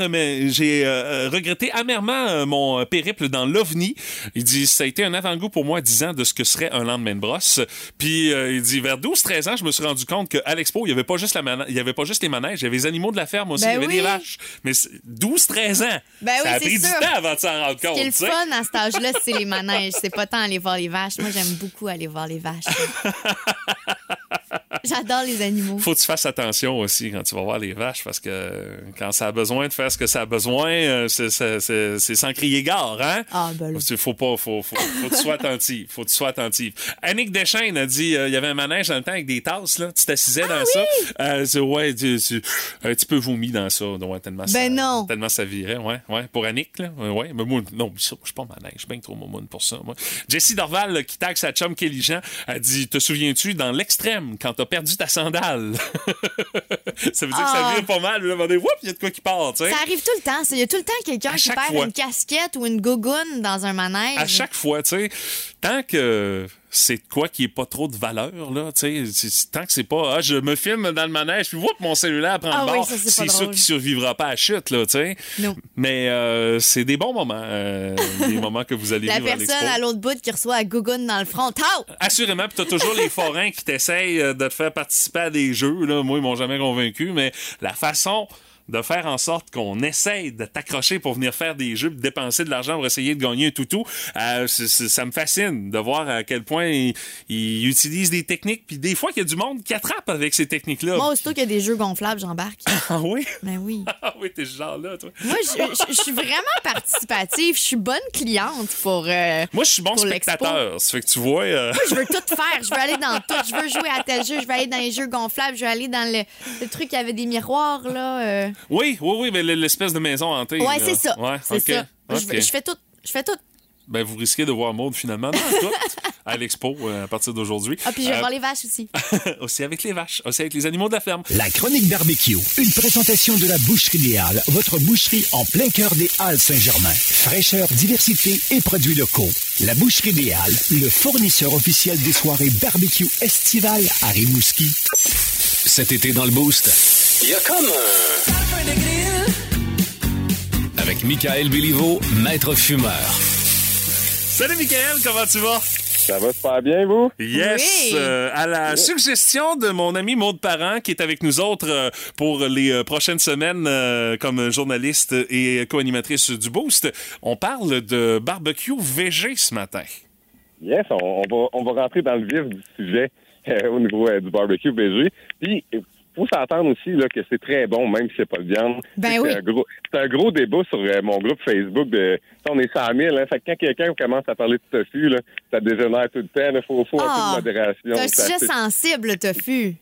j'ai euh, regretté amèrement euh, mon euh, périple dans l'OVNI. Il dit Ça a été un avant-goût pour moi, 10 ans, de ce que serait un lendemain de brosse. Puis euh, il dit Vers 12-13 ans, je me suis rendu compte qu'à l'Expo, il n'y avait, pas juste la mana- il y avait pas juste les manèges, il y avait les animaux de la ferme aussi, Ben il y avait oui. des vaches. Mais c'est- 12-13 ans Ben oui, Ça a pris sûr. du temps avant de s'en rendre Ce compte. qui est le fun à cet âge-là, c'est les manèges. C'est pas tant aller voir les vaches. Moi, j'aime beaucoup aller voir les vaches. J'adore les animaux. Faut que tu fasses attention aussi quand tu vas voir les vaches parce que quand ça a besoin de faire ce que ça a besoin, euh, c'est- c'est c'est- c'est sans crier gare, hein? Ah, ben là. Faut pas, faut, faut, faut que tu sois attentif. Faut que tu sois attentif. Annick Deschaines a dit, euh, il y avait un manège dans le temps avec des tasses, là. Tu t'assisais Ah dans ça. Euh, c'est- ouais, tu, tu- un petit peu vomi dans ça. Ouais, tellement ça, Ben non. Tellement ça virait, ouais, ouais. Pour Annick, là. Ouais, ouais. Mais moi, non, ça, je suis pas manège. Je suis bien trop momoune pour ça, moi. Jessie Dorval, là, qui tague sa chum Kelly Jean, a dit, te souviens-tu, dans l'extrême, quand t'as perdu ta sandale? ça veut dire que ça Ah. vire pas mal. Là, il y a de quoi qui part, tu sais. Ça arrive tout le temps. Il y a tout le temps quelqu'un qui perd fois. une casquette ou une gogoune dans un manège. à chaque fois, tu sais, tant que c'est de quoi qui est pas trop de valeur, là, tu sais, tant que c'est pas, ah, je me filme dans le manège, puis whoop, mon cellulaire prend Ah le oui, bord, c'est sûr qu'il survivra pas à la chute, là, tu sais. Non. Mais euh, c'est des bons moments, euh, des moments que vous allez La vivre à personne l'expo. à l'autre bout qui reçoit la gogoune dans le front. Tao! Assurément, puis t'as toujours les forains qui t'essayent euh, de te faire participer à des jeux. Là. Moi, ils m'ont jamais convaincu, mais la façon de faire en sorte qu'on essaye de t'accrocher pour venir faire des jeux, de dépenser de l'argent pour essayer de gagner un toutou, euh, ça me fascine de voir à quel point ils, utilisent des techniques. Puis des fois, il y a du monde qui attrape avec ces techniques-là. Moi, aussitôt qu'il y a des jeux gonflables, j'embarque. Ah oui? Ben oui. Ah oui, t'es ce genre-là, toi. Moi, je, suis vraiment participative. Je suis bonne cliente pour. euh, Moi, je suis bon spectateur. Ça fait que tu vois... euh, je veux tout faire. Je veux aller dans tout. Je veux jouer à tel jeu. Je veux aller dans les jeux gonflables. Je veux aller dans le, le truc qui avait des miroirs, là. Oui, oui, oui, mais l'espèce de maison hantée. Ouais, c'est ça. Ouais, c'est ok, ça. Je, ok. je fais tout. Je fais tout. Ben, vous risquez de voir Maude finalement dans tout à l'expo euh, à partir d'aujourd'hui. Ah, puis je vais Euh, voir les vaches aussi. aussi avec les vaches, aussi avec les animaux de la ferme. La chronique barbecue, une présentation de la Boucherie des Halles, votre boucherie en plein cœur des Halles Saint-Germain. Fraîcheur, diversité et produits locaux. La Boucherie des Halles, le fournisseur officiel des soirées barbecue estivales à Rimouski. Cet été dans le Boost, il y a comme un... Avec Michael Béliveau, maître fumeur. Salut Michael, comment tu vas? Ça va super bien, vous? Yes! Oui. euh, à la suggestion de mon ami Maude Parent, qui est avec nous autres euh, pour les euh, prochaines semaines euh, comme journaliste et co-animatrice du Boost, on parle de barbecue VG ce matin. Yes, on, on va, on va rentrer dans le vif du sujet euh, au niveau euh, du barbecue BG. Puis, il faut s'entendre aussi là, que c'est très bon, même si c'est pas de viande. Ben c'est oui. un gros, c'est un gros débat sur euh, mon groupe Facebook. De, on est 100 000. Hein, fait que quand quelqu'un commence à parler de tofu, là, ça dégénère tout le temps. Il faut, faut Ah, un peu de modération. C'est un sujet sensible, le tofu.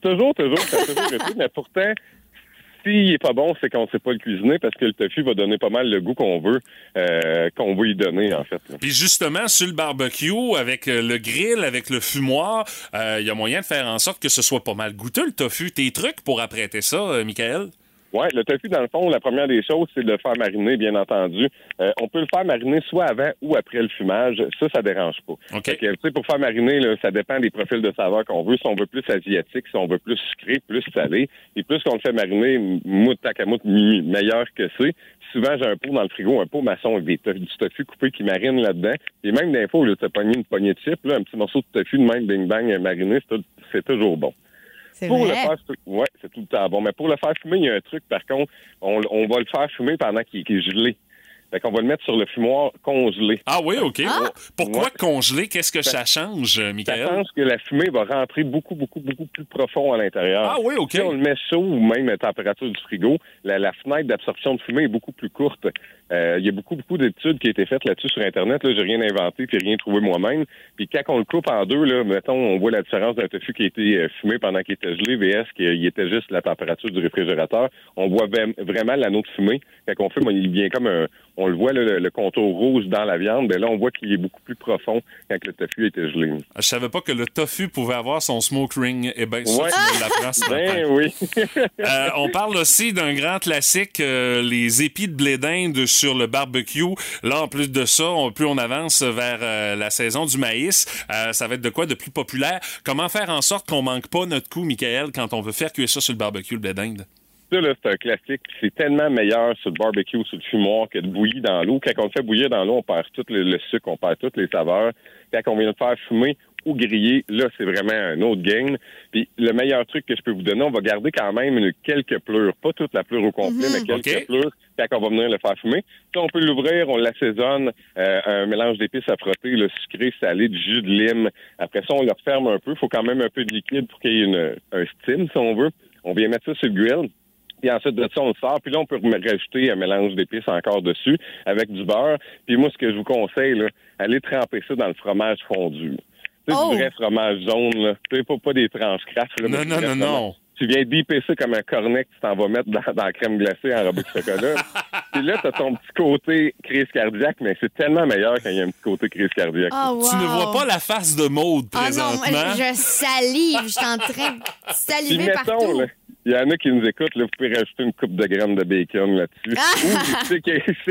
toujours, toujours, ça a toujours été, mais pourtant, s'il est pas bon, c'est qu'on sait pas le cuisiner parce que le tofu va donner pas mal le goût qu'on veut, euh, qu'on veut y donner, en fait. Puis justement, sur le barbecue, avec euh, le grill, avec le fumoir, euh, il y a moyen de faire en sorte que ce soit pas mal goûteux, le tofu. Tes trucs pour apprêter ça, euh, Michael? Ouais, le tofu, dans le fond, la première des choses, c'est de le faire mariner, bien entendu. Euh, on peut le faire mariner soit avant ou après le fumage. Ça, ça dérange pas. OK. Fait que, tu sais, pour faire mariner, là, ça dépend des profils de saveur qu'on veut. Si on veut plus asiatique, si on veut plus sucré, plus salé. Et plus qu'on le fait mariner, mout tacamout, mi- meilleur que c'est. Souvent, j'ai un pot dans le frigo, un pot maçon avec des tof- du tofu coupé qui marine là-dedans. Et même d'infos, de se pogner une poignée de chips, là, un petit morceau de tofu de même bing-bang mariné, c'est tout- c'est toujours bon. C'est Pour le faire fu- ouais, c'est tout le temps bon. Mais pour le faire fumer, il y a un truc, par contre, on, on va le faire fumer pendant qu'il est gelé. Fait qu'on va le mettre sur le fumoir congelé. Ah oui, OK. Pourquoi Ouais. congeler? Qu'est-ce que ça change, euh, Ça Michael? pense que la fumée va rentrer beaucoup, beaucoup, beaucoup plus profond à l'intérieur. Ah oui, OK. Si on le met chaud ou même à température du frigo, la, la fenêtre d'absorption de fumée est beaucoup plus courte. Euh, Il y a beaucoup, beaucoup d'études qui ont été faites là-dessus sur Internet. Là, j'ai rien inventé puis rien trouvé moi-même. Puis quand on le coupe en deux, là, mettons, on voit la différence d'un tofu qui a été euh, fumé pendant qu'il était gelé, VS qui était juste la température du réfrigérateur. On voit vra- vraiment l'anneau de fumée. Quand on fume, il vient comme un, on le voit là, le, contour rouge dans la viande. Mais là, on voit qu'il est beaucoup plus profond quand le tofu était gelé. Je savais pas que le tofu pouvait avoir son smoke ring. Eh bien, ça, tu l'apprends ce. Ben oui. Euh, on parle aussi d'un grand classique, euh, les épis de blé d'Inde sur le barbecue. Là, en plus de ça, plus on avance vers euh, la saison du maïs, euh, ça va être de quoi de plus populaire? Comment faire en sorte qu'on manque pas notre coup, Michael, quand on veut faire cuire ça sur le barbecue, le blé d'Inde? C'est un classique. C'est tellement meilleur sur le barbecue, sur le fumoir, que de bouillir dans l'eau. Quand on le fait bouillir dans l'eau, on perd tout le, le sucre, on perd toutes les saveurs. Quand on vient de faire fumer, ou grillé, là, c'est vraiment un autre game. Puis le meilleur truc que je peux vous donner, on va garder quand même une, quelques pleurs, pas toute la pleure au complet, mais quelques OK. pleurs quand on va venir le faire fumer. Puis on peut l'ouvrir, on l'assaisonne, euh, un mélange d'épices à frotter, le sucré, salé, du jus de lime. Après ça, on le referme un peu. Il faut quand même un peu de liquide pour qu'il y ait une, un steam, si on veut. On vient mettre ça sur le grill. Puis ensuite de ça, on le sort. Puis là, on peut rajouter un mélange d'épices encore dessus avec du beurre. Puis moi, ce que je vous conseille, là, allez tremper ça dans le fromage fondu. Tu sais, Oh! du vrai fromage jaune, là. Tu sais, pas, pas des tranches craft, là, Non, non, non, non. Tu viens d'épicer ça comme un cornet que tu t'en vas mettre dans, dans la crème glacée enrobée de chocolat. Puis là, t'as ton petit côté crise cardiaque, mais c'est tellement meilleur quand il y a un petit côté crise cardiaque. Ah, Tu ne vois pas la face de Maude Ah non, présentement. moi, je salive. Je suis en train de Puis saliver mettons, partout. là, il y en a qui nous écoutent, là, vous pouvez rajouter une coupe de graines de bacon là-dessus. Ah! Ou je sais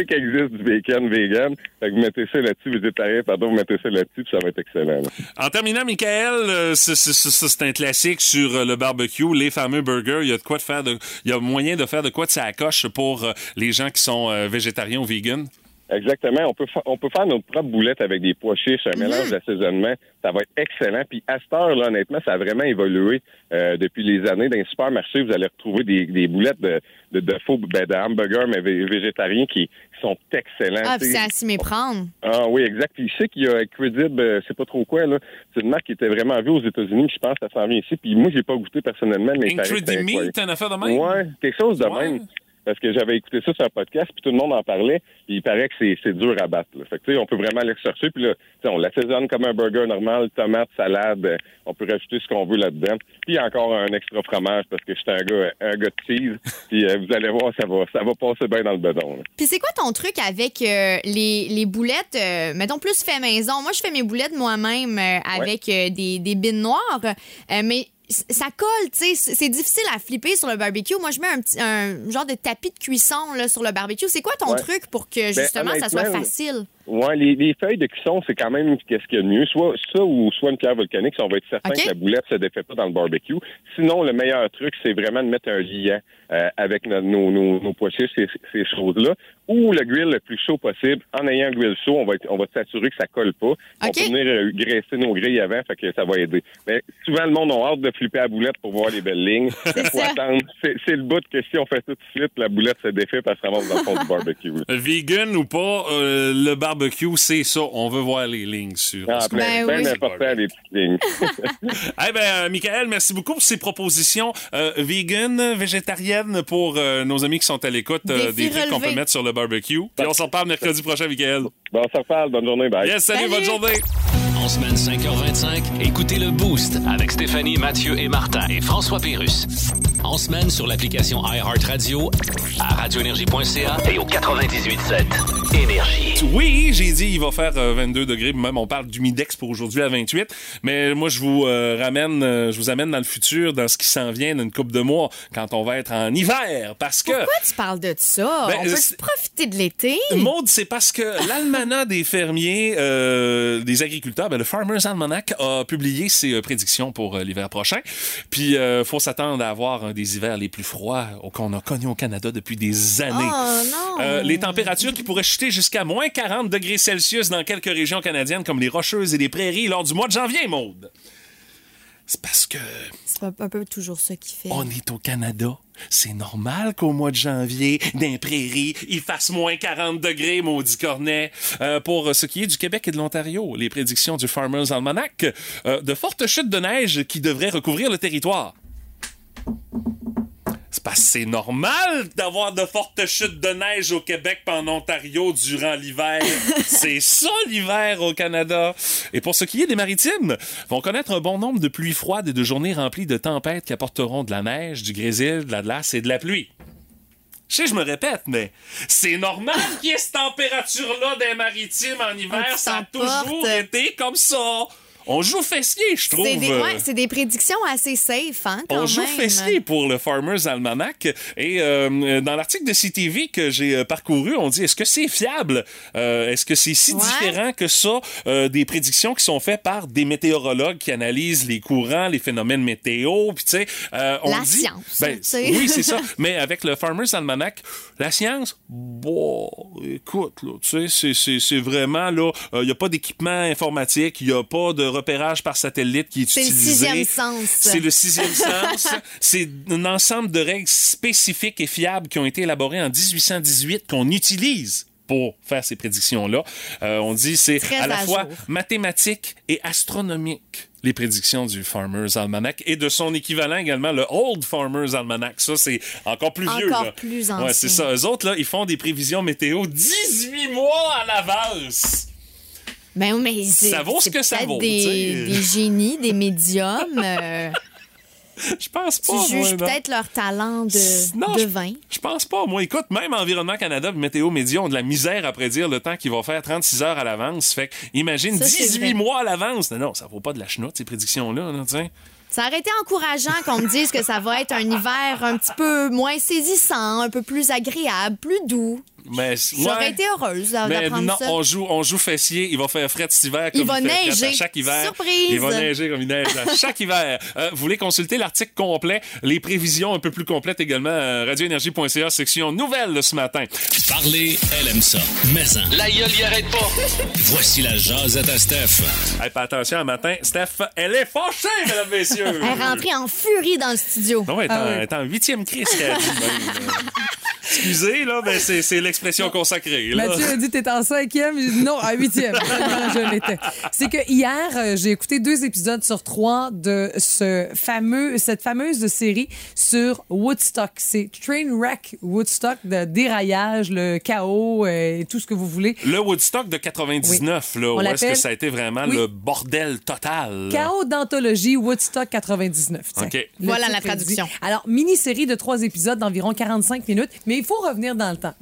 qu'il existe du bacon vegan. Fait que vous mettez ça là-dessus, végétarien, pardon, vous mettez ça là-dessus, puis ça va être excellent. là. En terminant, Michael, euh, c'est- c'est c'est- c'est un classique sur euh, le barbecue, les fameux burgers. Il y a de quoi de faire, de, il y a moyen de faire de quoi de sa coche pour euh, les gens qui sont euh, végétariens ou vegan. Exactement. On peut, fa- on peut faire notre propre boulette avec des pois chiches, un mélange Mhm. d'assaisonnement. Ça va être excellent. Puis à cette heure, là, honnêtement, ça a vraiment évolué euh, depuis les années. Dans les supermarchés, vous allez retrouver des, des boulettes de, de, de faux ben, de hamburgers, mais vé- végétariens qui, qui sont excellents. Ah, c'est à s'y méprendre. Ah oui, exact. Puis je sais qu'il y a Credible, euh, c'est pas trop quoi, là. C'est une marque qui était vraiment vue aux États-Unis, je pense que ça s'en vient ici. Puis moi, j'ai pas goûté personnellement, mais il paraît que c'est Incredimeat, incroyable. t'en as fait de même? Ouais, quelque chose de Ouais. même. Parce que j'avais écouté ça sur un podcast, puis tout le monde en parlait. Puis il paraît que c'est, dur à battre. Là. Fait que, tu sais, on peut vraiment aller chercher. Puis là, tu sais, on l'assaisonne comme un burger normal, tomate, salade. euh, on peut rajouter ce qu'on veut là-dedans. Puis encore un extra fromage parce que je suis un gars, un gars de cheese. Puis euh, vous allez voir, ça va, ça va passer bien dans le bedon. là. Puis c'est quoi ton truc avec euh, les, les boulettes, euh, mettons plus fait maison? Moi, je fais mes boulettes moi-même avec des, des bines noires, mais ça colle, tu sais, c'est difficile à flipper sur le barbecue. Moi, je mets un petit un genre de tapis de cuisson là, sur le barbecue. C'est quoi ton Ouais. truc pour que justement ça soit facile? Ouais, les, les feuilles de cuisson, c'est quand même qu'est-ce qu'il y a de mieux. Soit ça ou soit une pierre volcanique, si on va être certain que la boulette se défait pas dans le barbecue. Sinon, le meilleur truc, c'est vraiment de mettre un liant euh, avec no- nos, nos, nos pois chiches, ces, ces choses-là. Ou le grill le plus chaud possible. En ayant un grill chaud, on va, être- on va s'assurer que ça colle pas. On peut venir euh, graisser nos grilles avant, fait que ça va aider. Mais souvent, le monde a hâte de flipper à la boulette pour voir les belles lignes. Faut attendre. C'est c'est le bout que si on fait ça tout de suite, la boulette se défait parce qu'elle va dans le fond du barbecue. Vegan ou pas, euh, le barbecue, c'est ça. On veut voir les lignes sur Ah, Ben plein oui. important, les petites lignes. Eh ben, euh, Michael, merci beaucoup pour ces propositions euh, vegan, végétariennes pour euh, nos amis qui sont à l'écoute, euh, des trucs qu'on peut mettre sur le barbecue. Puis on s'en reparle mercredi prochain, Michael. Bon, on se reparle. Bonne journée. Bye. Yes, salut, Salut. bonne journée. En semaine 5h25, écoutez le Boost avec Stéphanie, Mathieu et Martin et François Pérus. En semaine sur l'application iHeartRadio, à radioénergie.ca et au 98.7 Énergie. Oui, j'ai dit il va faire euh, 22 degrés, même on parle d'humidex pour aujourd'hui à 28, mais moi je vous euh, ramène, euh, je vous amène dans le futur, dans ce qui s'en vient d'une coupe de mois, quand on va être en hiver, parce que... Pourquoi tu parles de ça? Ben, On peut profiter de l'été? Maude, c'est parce que l'almanach des fermiers, euh, des agriculteurs, ben, le Farmer's Almanac a publié ses euh, prédictions pour euh, l'hiver prochain. Puis, euh, faut s'attendre à avoir un des hivers les plus froids qu'on a connus au Canada depuis des années. Oh non! Les températures qui pourraient chuter jusqu'à moins 40 degrés Celsius dans quelques régions canadiennes comme les Rocheuses et les Prairies lors du mois de janvier, Maude. C'est parce que C'est un, peu toujours ça qui fait. on est au Canada. C'est normal qu'au mois de janvier, dans les prairies, il fasse moins 40 degrés, maudit cornet. Euh, pour ce qui est du Québec et de l'Ontario, les prédictions du Farmer's Almanac, euh, de fortes chutes de neige qui devraient recouvrir le territoire. C'est parce que c'est normal d'avoir de fortes chutes de neige au Québec et en Ontario durant l'hiver. c'est ça l'hiver au Canada. Et pour ce qui est des maritimes, vont connaître un bon nombre de pluies froides et de journées remplies de tempêtes qui apporteront de la neige, du grésil, de la glace et de la pluie. Je sais, je me répète, mais c'est normal qu'il y ait cette température-là des maritimes en hiver. Ça a toujours été comme ça. On joue fessier, je trouve. C'est des, ouais, c'est des prédictions assez safe, hein, quand on joue fessier pour le Farmer's Almanac. Et euh, dans l'article de CTV que j'ai euh, parcouru, on dit est-ce que c'est fiable? Euh, Est-ce que c'est si Ouais. différent que ça euh, des prédictions qui sont faites par des météorologues qui analysent les courants, les phénomènes météo Puis tu sais, euh, on La dit, science, ben, oui, c'est ça. Mais avec le Farmer's Almanac, la science, bon, écoute, tu sais, c'est- c'est c'est vraiment là, il n'y a pas d'équipement informatique, il n'y a pas de repérage par satellite qui est C'est le sixième sens. C'est le sixième sens. C'est un ensemble de règles spécifiques et fiables qui ont été élaborées en 1818 qu'on utilise pour faire ces prédictions-là. Euh, on dit c'est Très à la fois mathématique et astronomique les prédictions du Farmer's Almanac et de son équivalent également, le Old Farmer's Almanac. Ça, c'est encore plus vieux. Encore plus Ouais, ancien. c'est ça. Eux autres, là, ils font des prévisions météo 18 mois à l'avance. Ben oui, mais Ça vaut ce que ça vaut, Des, tu des génies, des médiums. euh, Je pense tu pas. moi, juges peut-être leur talent de, Non, de vin. Je pense pas. Moi, écoute, même Environnement Canada et Météo Média ont de la misère à prédire le temps qu'ils vont faire 36 heures à l'avance. Fait que, imagine Ça, c'est 18 vrai. mois à l'avance. Non, non, ça vaut pas de la chenoute, ces prédictions-là. là, tu. Ça aurait été encourageant qu'on me dise que ça va être un hiver un petit peu moins saisissant, un peu plus agréable, plus doux. Mais, J'aurais ouais. été heureuse d'a- Mais d'apprendre non, ça. on joue, on joue fessier. Il va faire frais cet hiver. Comme Il va fait neiger. À chaque hiver. Surprise. Il va neiger comme il neige à chaque hiver. Euh, vous voulez consulter l'article complet, les prévisions un peu plus complètes également à radioénergie.ca, section nouvelles de ce matin. Parler, elle aime ça. Mais en, La gueule y arrête pas. voici la jasette à Steph. Hey, pas attention, un matin, Steph, elle est fâchée, mesdames, messieurs. Elle est rentrée en furie dans le studio. Non, elle est, Ah en, oui. elle est en huitième crise qu'elle a dit même. Excusez, là, mais c'est, c'est l'expression consacrée. Là. Mathieu a dit t'es en cinquième. Dit non, à huitième. Je l'étais. C'est que hier, euh, j'ai écouté deux épisodes sur trois de ce fameux, cette fameuse série sur Woodstock. C'est Trainwreck Woodstock, de déraillage, le chaos euh, et tout ce que vous voulez. Le Woodstock de 99, là, On où est-ce que ça a été vraiment Oui. le bordel total? Chaos d'anthologie Woodstock 99. tiens. Voilà la traduction. dit. Alors, mini-série de trois épisodes d'environ 45 minutes, mais il faut revenir dans le temps.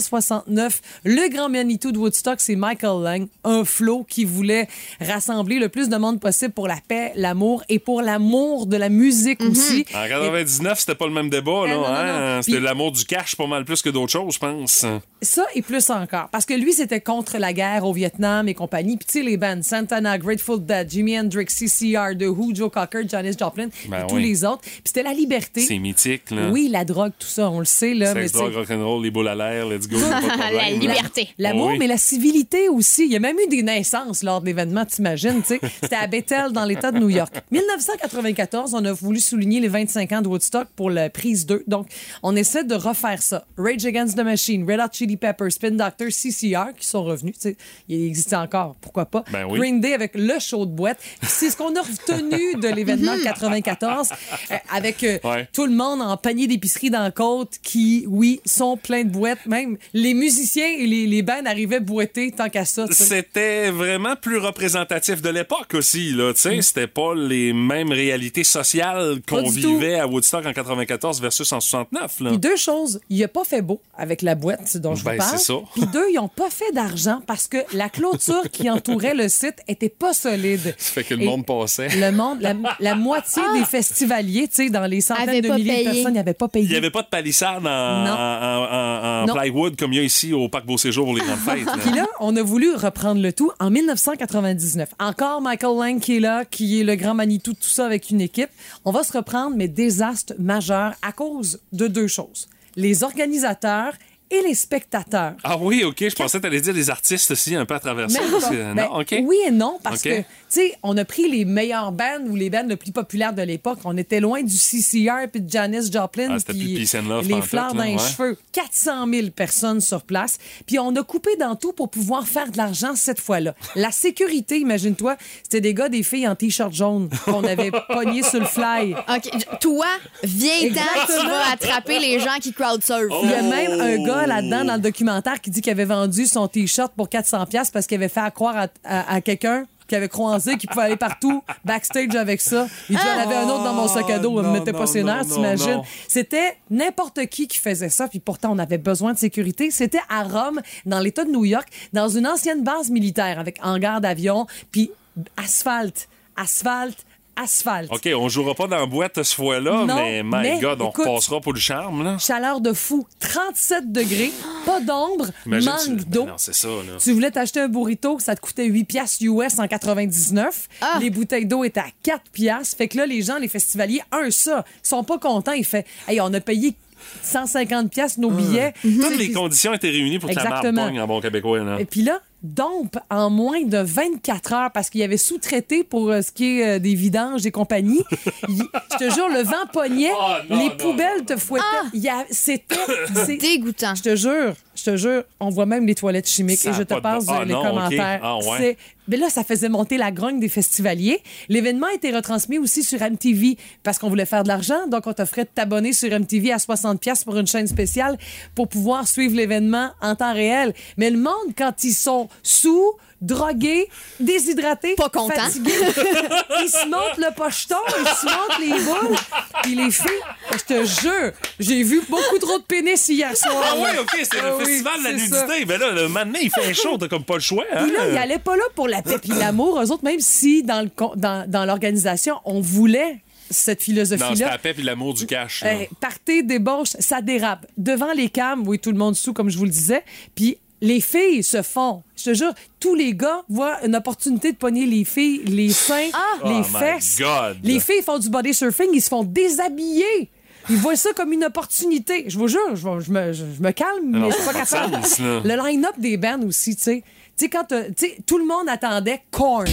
1969, le grand Manitou de Woodstock, c'est Michael Lang, un flot qui voulait rassembler le plus de monde possible pour la paix, l'amour et pour l'amour de la musique Mhm. aussi. En 99, c'était pas le même débat, non, hein? C'était Puis- l'amour du cash pas mal plus que d'autres choses, je pense. Ça et plus encore. Parce que lui, c'était contre la guerre au Vietnam et compagnie. Puis tu sais, les bands Santana, Grateful Dead, Jimi Hendrix, CCR, The Who, Joe Cocker, Janis Joplin Ben et tous oui. les autres. Puis c'était la liberté. C'est mythique, là. Oui, la drogue, tout ça, on le sait. Là, Sex, drogue, rock'n'roll, les boules à l'air, let's go, La liberté. L'amour, Ah oui. mais la civilité aussi. Il y a même eu des naissances lors de l'événement, t'imagines, tu sais. C'était à Bethel, dans l'État de New York. 1994, on a voulu souligner les 25 ans de Woodstock pour la prise 2. Donc, on essaie de refaire ça. Rage Against the Machine, Red Hot Chili Peppers, Spin Doctor, CCR, qui sont revenus. Tu sais, ils existaient encore, pourquoi pas. Ben oui. Green Day avec le show de boîte. Puis C'est ce qu'on a retenu de l'événement de 94, euh, avec euh, Ouais. tout le monde en panier d'épicerie dans la côte qui, oui, sont pleins de boîtes. Même les musiciens et les, les bands arrivaient boiter tant qu'à ça. C'était vraiment plus représentatif de l'époque aussi, là. Tu sais, c'était pas les mêmes réalités sociales qu'on Mm. Tout. vivait à Woodstock en 94 versus en 69, là. Puis deux choses, il a pas fait beau avec la boîte dont je Ben, vous parle. c'est ça. Puis deux, ils ont pas fait d'argent parce que la clôture qui entourait le site était pas solide. Ça fait que le Et monde passait. Le monde, la, la moitié des festivaliers, tu sais, dans les centaines de milliers payé. de personnes, n'avaient pas payé. Il n'y avait pas de palissade en, en, en- en Non. Plywood comme il ici au Parc Beau Séjour pour les grandes fêtes. Puis là, on a voulu reprendre le tout en 1999. Encore Michael Lang qui est là, qui est le grand Manitou de tout ça avec une équipe. On va se reprendre, mais désastre majeur à cause de deux choses. Les organisateurs et les spectateurs. Ah oui, OK. Je pensais que tu allais dire les artistes aussi, un peu à travers ça. Parce que- Ben, non, OK. Oui et non, parce que, tu sais, on a pris les meilleurs bands ou les bands les plus populaires de l'époque. On était loin du CCR puis de Janis Joplin. Ah, c'était puis Love Les fleurs dans là, les ouais. cheveux. 400 000 personnes sur place. Puis on a coupé dans tout pour pouvoir faire de l'argent cette fois-là. La sécurité, imagine-toi, c'était des gars, des filles en T-shirt jaune qu'on avait pogné sur le fly. OK. Toi, viens-t'en, tu vas attraper les gens qui crowdsurfent. Oh. Il y a même un gars là-dedans dans le documentaire qui dit qu'il avait vendu son T-shirt pour 400$ piastres parce qu'il avait fait à croire à, à- à quelqu'un qui avait croisé qu'il pouvait aller partout backstage avec ça. Il dit, j'en avais un autre dans mon sac à dos, il me non, mettait pas ses nerfs, t'imagines? C'était n'importe qui qui faisait ça, puis pourtant on avait besoin de sécurité. C'était à Rome, dans l'État de New York, dans une ancienne base militaire avec hangar d'avion, puis asphalte, asphalte, asphalte. OK, on jouera pas dans la boîte ce fois-là, mais my mais God, on écoute- repassera pour le charme, là. Chaleur de fou, 37 degrés, pas d'ombre, manque tu- d'eau. Ben là. Tu voulais t'acheter un burrito, ça te coûtait 8 piastres US en 99. Ah. Les bouteilles d'eau étaient à 4 piastres. Fait que là, les gens, les festivaliers, un, ça, ils sont pas contents. Ils font, hey, on a payé 150 piastres nos billets. Toutes les conditions étaient réunies pour que la marque Exactement. pogne en bon québécois, là. Et puis là, dompent en moins de 24 heures parce qu'il y avait sous-traité pour euh, ce qui est euh, des vidanges et compagnie. Il- Je te jure, le vent pognait, Ah, non, les non, poubelles non, te fouettaient. Il y a- C'était... c'est- Dégoûtant. Je te jure, te jure, on voit même les toilettes chimiques Ça et je te de passe Ah, les non, commentaires. Ah, ouais. Mais là, ça faisait monter la grogne des festivaliers. L'événement a été retransmis aussi sur MTV parce qu'on voulait faire de l'argent. Donc, on t'offrait de t'abonner sur MTV à 60$ piastres pour une chaîne spéciale pour pouvoir suivre l'événement en temps réel. Mais le monde, quand ils sont sous, drogués, déshydratés, Pas contents. fatigués, ils se montent le pocheton, ils se montent les boules. Puis les filles, je te jure, j'ai vu beaucoup trop de pénis hier soir. Ah oui, OK, Ah le oui, festival de la c'est ça. nudité. Mais là, le maintenant, il fait chaud, t'as comme pas le choix. Hein? Puis là, ils allaient pas là pour la paix puis l'amour. Eux autres, même si dans le con- dans, dans l'organisation, on voulait cette non, c'était philosophie-là. la paix puis l'amour du cash. Euh, partez, débauche, ça dérape. Devant les cams, oui, tout le monde sous, comme je vous le disais. Puis les filles se font. Je te jure, tous les gars voient une opportunité de pogner les filles, les seins, les Oh my fesses. God. Les filles font du body surfing, ils se font déshabiller. Ils voient ça comme une opportunité. Je vous jure, je, je me, je- je me calme, Non, mais je suis pas capable. sens. Le line-up des bands aussi, tu sais. Tu sais, quand sais, tout le monde attendait Korn.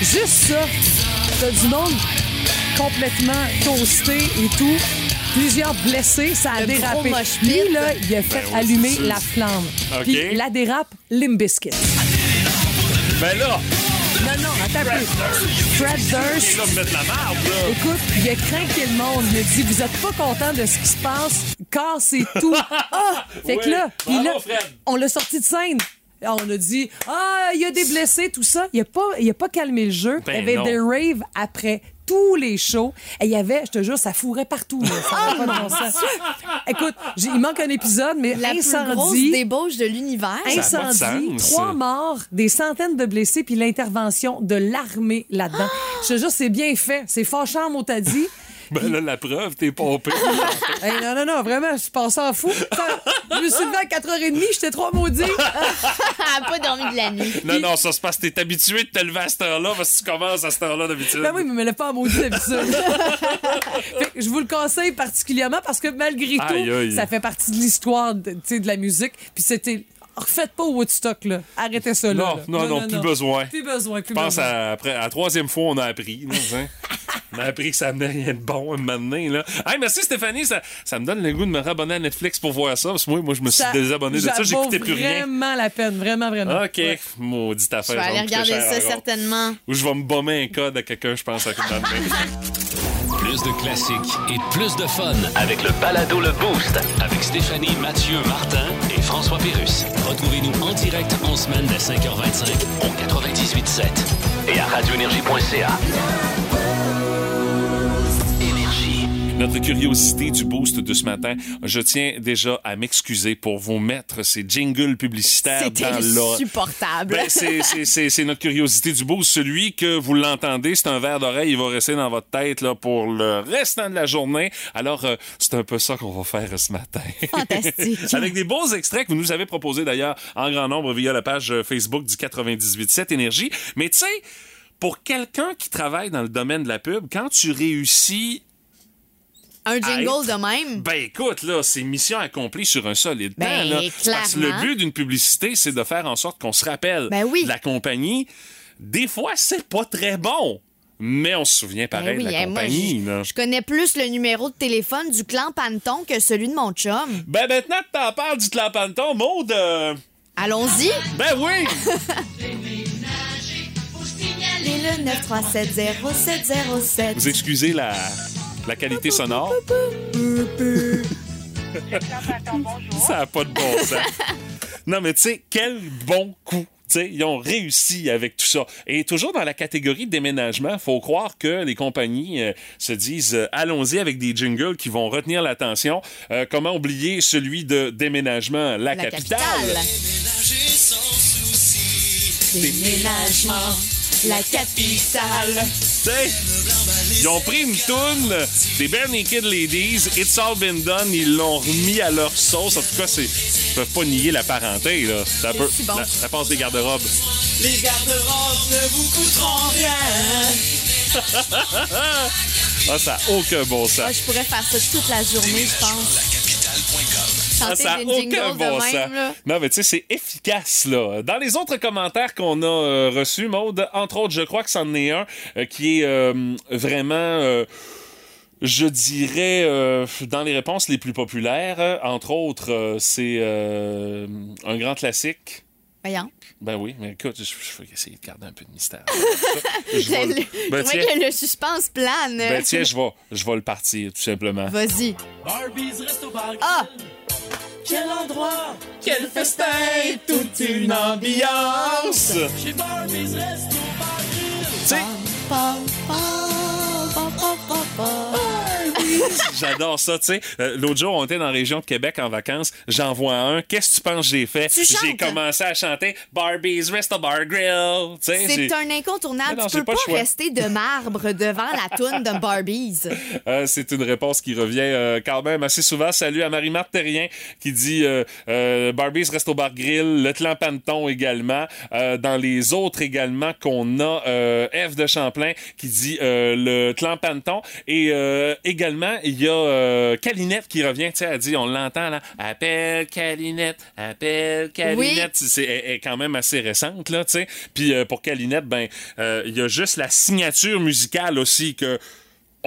Juste ça, t'as du monde complètement toasté et tout. Plusieurs blessés, ça a Le dérapé. Lui, là, il a fait Ben oui, allumer c'est la flamme. OK. Puis la dérape, Limbiskit. Ben là, Non, non, attends un peu. Fred il Durst. Écoute, il a craqué le monde. Il a dit Vous êtes pas content de ce qui se passe, cassez tout. Ah Fait que Oui. là, puis là Bravo, Fred. on l'a sorti de scène. On a dit Ah, il y a des blessés, tout ça. Il a pas, il a pas calmé le jeu. Ben il y avait non. des raves après tous les shows. Et il y avait, je te jure, ça fourrait partout. là. Ça avait pas de bon sens. Écoute, j'ai- il manque un épisode, mais La plus grosse incendie. débauche de l'univers. Ça a pas de Incendie, sens. trois morts, des centaines de blessés, puis l'intervention de l'armée là-dedans. Je te jure, c'est bien fait. C'est fâchant, mot t'as dit. Ben là, la preuve, t'es pompé. Hey, non, non, non, vraiment, je pense en fou. Je me suis levé à 4h30, j'étais trop maudit. Elle n'a pas dormi de la nuit. non, non, ça se passe, t'es habitué de te lever à cette heure-là parce que tu commences à cette heure-là d'habitude. Ben oui, mais me lève pas en maudit d'habitude. Je vous le conseille particulièrement parce que malgré tout, Aïe, aïe. ça fait partie de l'histoire de, de la musique. Puis c'était. Refaites pas au Woodstock, là. Arrêtez ça, là. Non, là. non, non, plus besoin. Plus besoin, plus Je pense besoin. à, après, à la troisième fois, on a appris. hein. On a appris que ça amenait rien de bon un moment donné, là. Hey, merci Stéphanie, ça, ça me donne le goût de me rabonner à Netflix pour voir ça. Parce que moi, moi je me suis Ça- désabonné de ça, j'écoutais plus rien. vraiment la peine, vraiment, vraiment. OK, Ouais. maudite Je affaire. vais ça aller regarder ça encore. certainement. Ou je vais me bomber un code à quelqu'un, je pense, à coup de main. Plus de classiques et plus de fun avec le balado Le Boost avec Stéphanie, Mathieu, Martin et François Pérus. Retrouvez-nous en direct en semaine dès 5h25 au 98.7 et à radioénergie.ca. Notre curiosité du boost de ce matin, je tiens déjà à m'excuser pour vous mettre ces jingles publicitaires dans insupportable. Ben, c'est- notre curiosité du boost. Celui que vous l'entendez, c'est un verre d'oreille, il va rester dans votre tête là, pour le restant de la journée. Alors, euh, c'est un peu ça qu'on va faire euh, ce matin. Fantastique. Avec des beaux extraits que vous nous avez proposés d'ailleurs en grand nombre via la page euh, Facebook du 98.7 Énergie. Mais tu sais, pour quelqu'un qui travaille dans le domaine de la pub, quand tu réussis Un jingle être- de même. ben écoute, là, c'est mission accomplie sur un solide Ben, temps. Là. Parce que le but d'une publicité, c'est de faire en sorte qu'on se rappelle Ben oui. de la compagnie. Des fois, c'est pas très bon. Mais on se souvient Ben pareil oui, de la hein, moi, compagnie. je- connais plus le numéro de téléphone du clan Panton que celui de mon chum. Ben maintenant que t'en parles du clapanton, Maud, euh, Allons-y. ben oui! Le 9370707. Vous excusez la, la qualité sonore. Ça n'a pas de bon sens. Non, mais tu sais, quel bon coup. Tu sais, ils ont réussi avec tout ça. Et toujours dans la catégorie déménagement, faut croire que les compagnies euh, se disent euh, allons-y avec des jingles qui vont retenir l'attention. Euh, comment oublier celui de déménagement, la, La capitale. capitale. Déménagement, la capitale. Tu sais, ils ont pris une toune des Bare Naked Ladies, It's All Been Done, ils l'ont remis à leur sauce. En tout cas, c'est, ils peuvent pas nier la parenté, là. Ça, peut, si bon. la, ça passe des garde-robes. Les garde-robes ne vous coûteront rien. Ah, ça n'a aucun bon Moi, sens. je pourrais faire ça toute la journée, je pense. Ah, ça a des aucun bon sens. Non, mais tu sais, c'est efficace, là. Dans les autres commentaires qu'on a euh, reçus, Maude, entre autres, je crois que c'en est un euh, qui est euh, vraiment... euh, je dirais euh, dans les réponses les plus populaires, entre autres, euh, c'est euh, un grand classique. Voyons. Ben oui, mais écoute, je, je vais essayer de garder un peu de mystère. Je vais Le- le- ben, tiens, que le suspense plane? ben tiens, je vais, je vais le partir, tout simplement. Vas-y. Barbie's Resto Bar. Ah! Quel endroit, quel festin, toute une ambiance. Chez Barbie's Resto Bar. Sais, J'adore ça, tu sais. Euh, L'autre jour, on était dans la région de Québec en vacances. J'en vois un. Qu'est-ce que tu penses que j'ai fait? J'ai commencé à chanter Barbie's Resto Bar Grill. C'est un incontournable. Non, tu peux pas rester de marbre devant la toune de Barbies. Euh, c'est une réponse qui revient euh, quand même assez souvent. Salut à Marie-Marthe Terrien qui dit euh, Barbie's Resto Bar Grill, le clan Panton également. Dans les autres également qu'on a Eve de Champlain qui dit le clan Panton. Et euh, également, il y a euh, Calinette qui revient. Tu sais, elle dit, on l'entend là. Appelle Calinette, appelle Calinette. C'est elle est quand même assez récente, là, tu sais. Puis euh, pour Calinette, ben, euh, il y a juste la signature musicale aussi que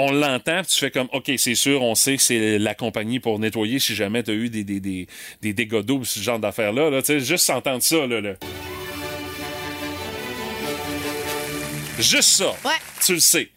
on l'entend, puis tu fais comme, OK, c'est sûr, on sait que c'est la compagnie pour nettoyer si jamais tu as eu des, des, des, des dégâts d'eau, ce genre d'affaires-là. Là, tu sais, juste s'entendre ça, là, là. Juste ça. Ouais. Tu le sais.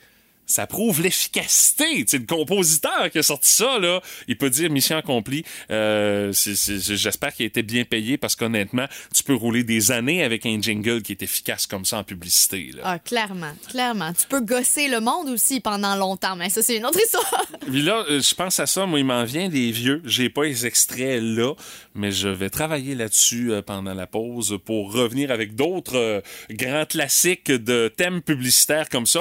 Ça prouve l'efficacité. Tu sais, le compositeur qui a sorti ça, là, il peut dire mission accomplie. Euh, J'espère qu'il a été bien payé parce qu'honnêtement, tu peux rouler des années avec un jingle qui est efficace comme ça en publicité. Là. Ah, clairement, clairement. Tu peux gosser le monde aussi pendant longtemps, mais ça, c'est une autre histoire. Puis là, euh, je pense à ça, moi, il m'en vient des vieux. J'ai pas les extraits là, mais je vais travailler là-dessus euh, pendant la pause pour revenir avec d'autres grands classiques de thèmes publicitaires comme ça.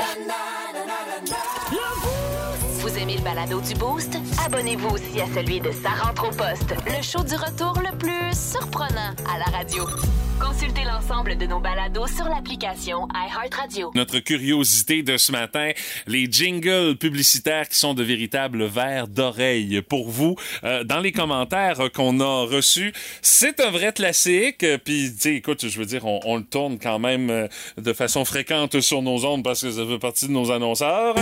Vous aimez le balado du Boost? Abonnez-vous aussi à celui de Sa rentre au poste, le show du retour le plus surprenant à la radio. Consultez l'ensemble de nos balados sur l'application iHeartRadio. Notre curiosité de ce matin, les jingles publicitaires qui sont de véritables vers d'oreille pour vous. Euh, dans les commentaires qu'on a reçus, c'est un vrai classique. Puis, écoute, je veux dire, on, on le tourne quand même euh, de façon fréquente sur nos ondes parce que ça fait partie de nos annonceurs.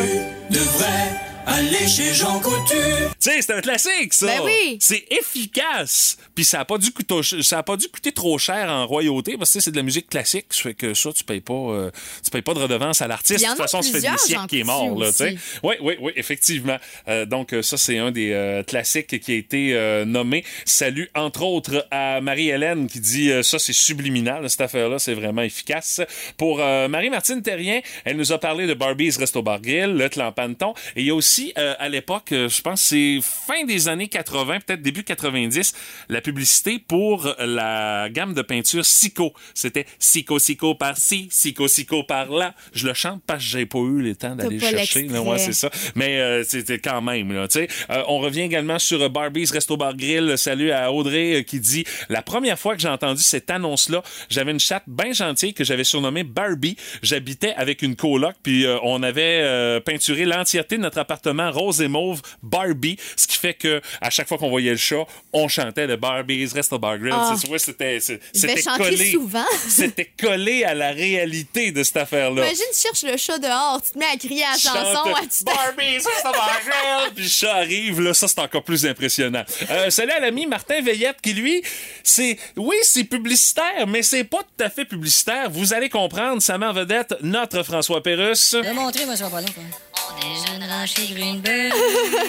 Devrait aller chez Jean Coutu. Tu sais, c'est un classique, ça. Ben oui. C'est efficace. Puis ça a pas dû coûter, ça a pas dû coûter trop cher en royauté parce que c'est de la musique classique. Ça fait que ça, tu payes pas, euh, tu payes pas de redevance à l'artiste. De toute a façon, ça fait des siècles qu'il est mort, là, tu sais. aussi. Oui, oui, oui, effectivement. Euh, donc, euh, ça, c'est un des euh, classiques qui a été nommé. Salut, entre autres, à Marie-Hélène qui dit ça, c'est subliminal, cette affaire-là, c'est vraiment efficace. Pour Marie-Martine Terrien, elle nous a parlé de Barbie's Resto Bar Grill, le clan Panton. Et il y a aussi, à l'époque, je pense c'est fin des années 80, peut-être début 90, la publicité pour la gamme de peinture Sico. C'était Sico, Sico par-ci, Sico, Sico par-là. Je le chante parce que j'ai pas eu le temps d'aller chercher. là. Ouais, c'est ça. Mais euh, c'était quand même, là, tu sais. Euh, on revient également sur euh, Barbie's Resto Bar Grill. Salut à Audrey euh, qui dit La première fois que j'ai entendu cette annonce-là, j'avais une chatte bien gentille que j'avais surnommée Barbie. J'habitais avec une coloc, puis euh, on avait euh, peinturé l'entièreté de notre appartement rose et mauve Barbie, ce qui fait que à chaque fois qu'on voyait le chat, on chantait le Barbie's Resto Bar Grill. Ah. Vois, c'était c'était collé. souvent. C'était collé à la réalité de cette affaire-là. Imagine, tu cherches le chat dehors, tu te mets à crier la chanson, à tu Barbie, ça, c'est ma gueule. Puis le chat arrive, là, ça, c'est encore plus impressionnant. Euh, salut à l'ami Martin Veillette, qui, lui, c'est... Oui, c'est publicitaire, mais c'est pas tout à fait publicitaire. Vous allez comprendre, ça met en vedette notre François Pérusse. Je vais montrer, moi, je vais pas quoi. On déjeunera chez Greenberg.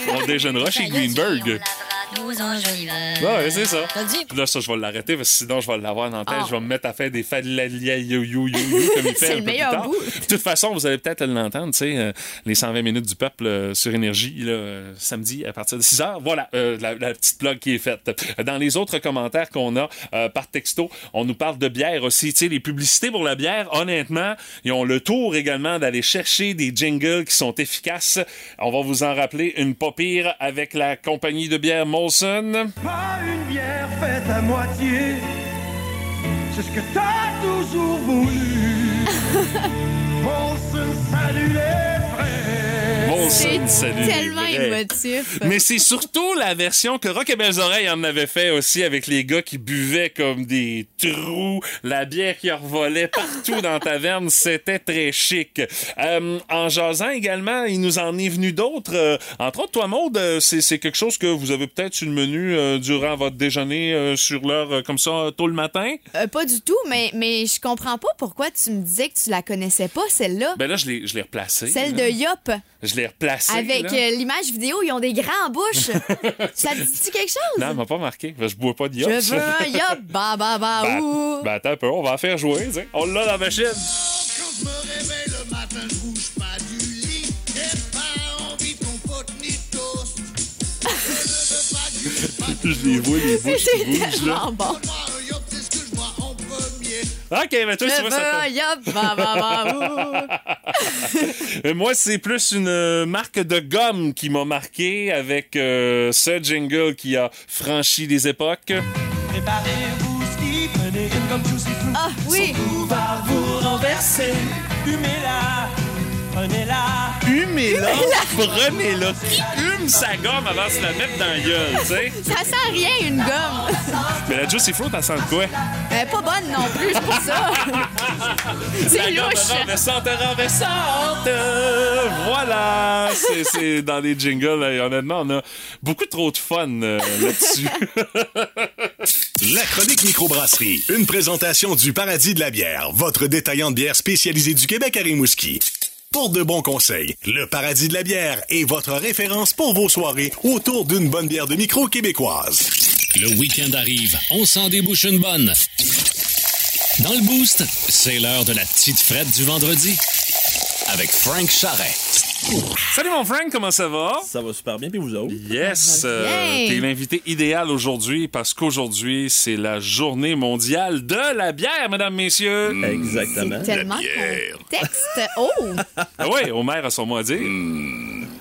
On déjeunera chez Greenberg. Ouais, c'est ça. Là, ça, je vais l'arrêter parce que sinon, je vais l'avoir dans la tête. Ah. Je vais me mettre à faire des falalia yo yo yo yo comme il fait C'est le meilleur bout. De toute façon, vous allez peut-être l'entendre, tu sais, euh, les 120 minutes du peuple euh, sur Énergie, là, euh, samedi à partir de 6 heures. Voilà, la, petite plug qui est faite. Dans les autres commentaires qu'on a par texto, on nous parle de bière aussi. Tu sais, les publicités pour la bière, honnêtement, ils ont le tour également d'aller chercher des jingles qui sont efficaces. On va vous en rappeler une pas pire avec la compagnie de bière Molson. Pas une bière faite à moitié. C'est ce que t'as toujours voulu. Molson, salut les frères. C'est Salut, tellement émotif. Mais c'est surtout la version que Rock et Belles Oreilles en avait fait aussi avec les gars qui buvaient comme des trous, la bière qui revolait partout dans la taverne. C'était très chic. Euh, en jasant également, il nous en est venu d'autres. Euh, entre autres, toi, Maude, euh, c'est c'est quelque chose que vous avez peut-être sur le menu euh, durant votre déjeuner euh, sur l'heure euh, comme ça, tôt le matin? Euh, pas du tout, mais, mais je comprends pas pourquoi tu me disais que tu la connaissais pas, celle-là. Ben là, je l'ai je l'ai replacé. Celle là. de Yop. Je l'ai replacé. Avec euh, l'image vidéo, ils ont des grands bouches. ça te dit quelque chose? Non, elle m'a pas marqué. Je bois pas de Je yacht. veux un Yop. Ba, ba, ba, Ben, ouh. ben, attends un peu, on va en faire jouer. tu sais. On l'a dans la machine. Quand je me réveille le matin, je bouge pas du lit. Pas envie de compote ni de toast. Je les vois, les bouches qui C'est bougent, là. tellement bon. OK, mais toi, tu vois ça. Moi, c'est plus une euh, marque de gomme qui m'a marqué avec euh, ce jingle qui a franchi des époques. Préparez-vous, ski, prenez une comme Juicy Fruit. Ah, oui. Tout va vous renverser. Humez-la, prenez-la. Humez-la, prenez-la. Qui hume sa gomme avant de se la mettre dans la gueule, tu sais? Ça sent rien, une gomme. Mais la Juicy Fruit, elle sent de quoi? Elle est pas bonne non plus, c'est pour ça. La C'est gomme louche. renversante, renversante. Euh, Voilà. C'est- C'est dans les jingles. là, honnêtement, on a beaucoup trop de fun euh, là-dessus. La chronique microbrasserie, une présentation du Paradis de la bière, votre détaillant de bière spécialisé du Québec à Rimouski. Pour de bons conseils, le Paradis de la bière est votre référence pour vos soirées autour d'une bonne bière de micro québécoise. Le week-end arrive, on s'en débouche une bonne. Dans le boost, c'est l'heure de la petite frette du vendredi. Avec Frank Charret. Salut mon Frank, comment ça va? Ça va super bien, puis vous autres? Yes, euh, t'es l'invité idéal aujourd'hui parce qu'aujourd'hui, c'est la journée mondiale de la bière, mesdames, messieurs. Exactement. Tellement bière. contexte. Oh! Ah ouais, Homer a son mot à dire.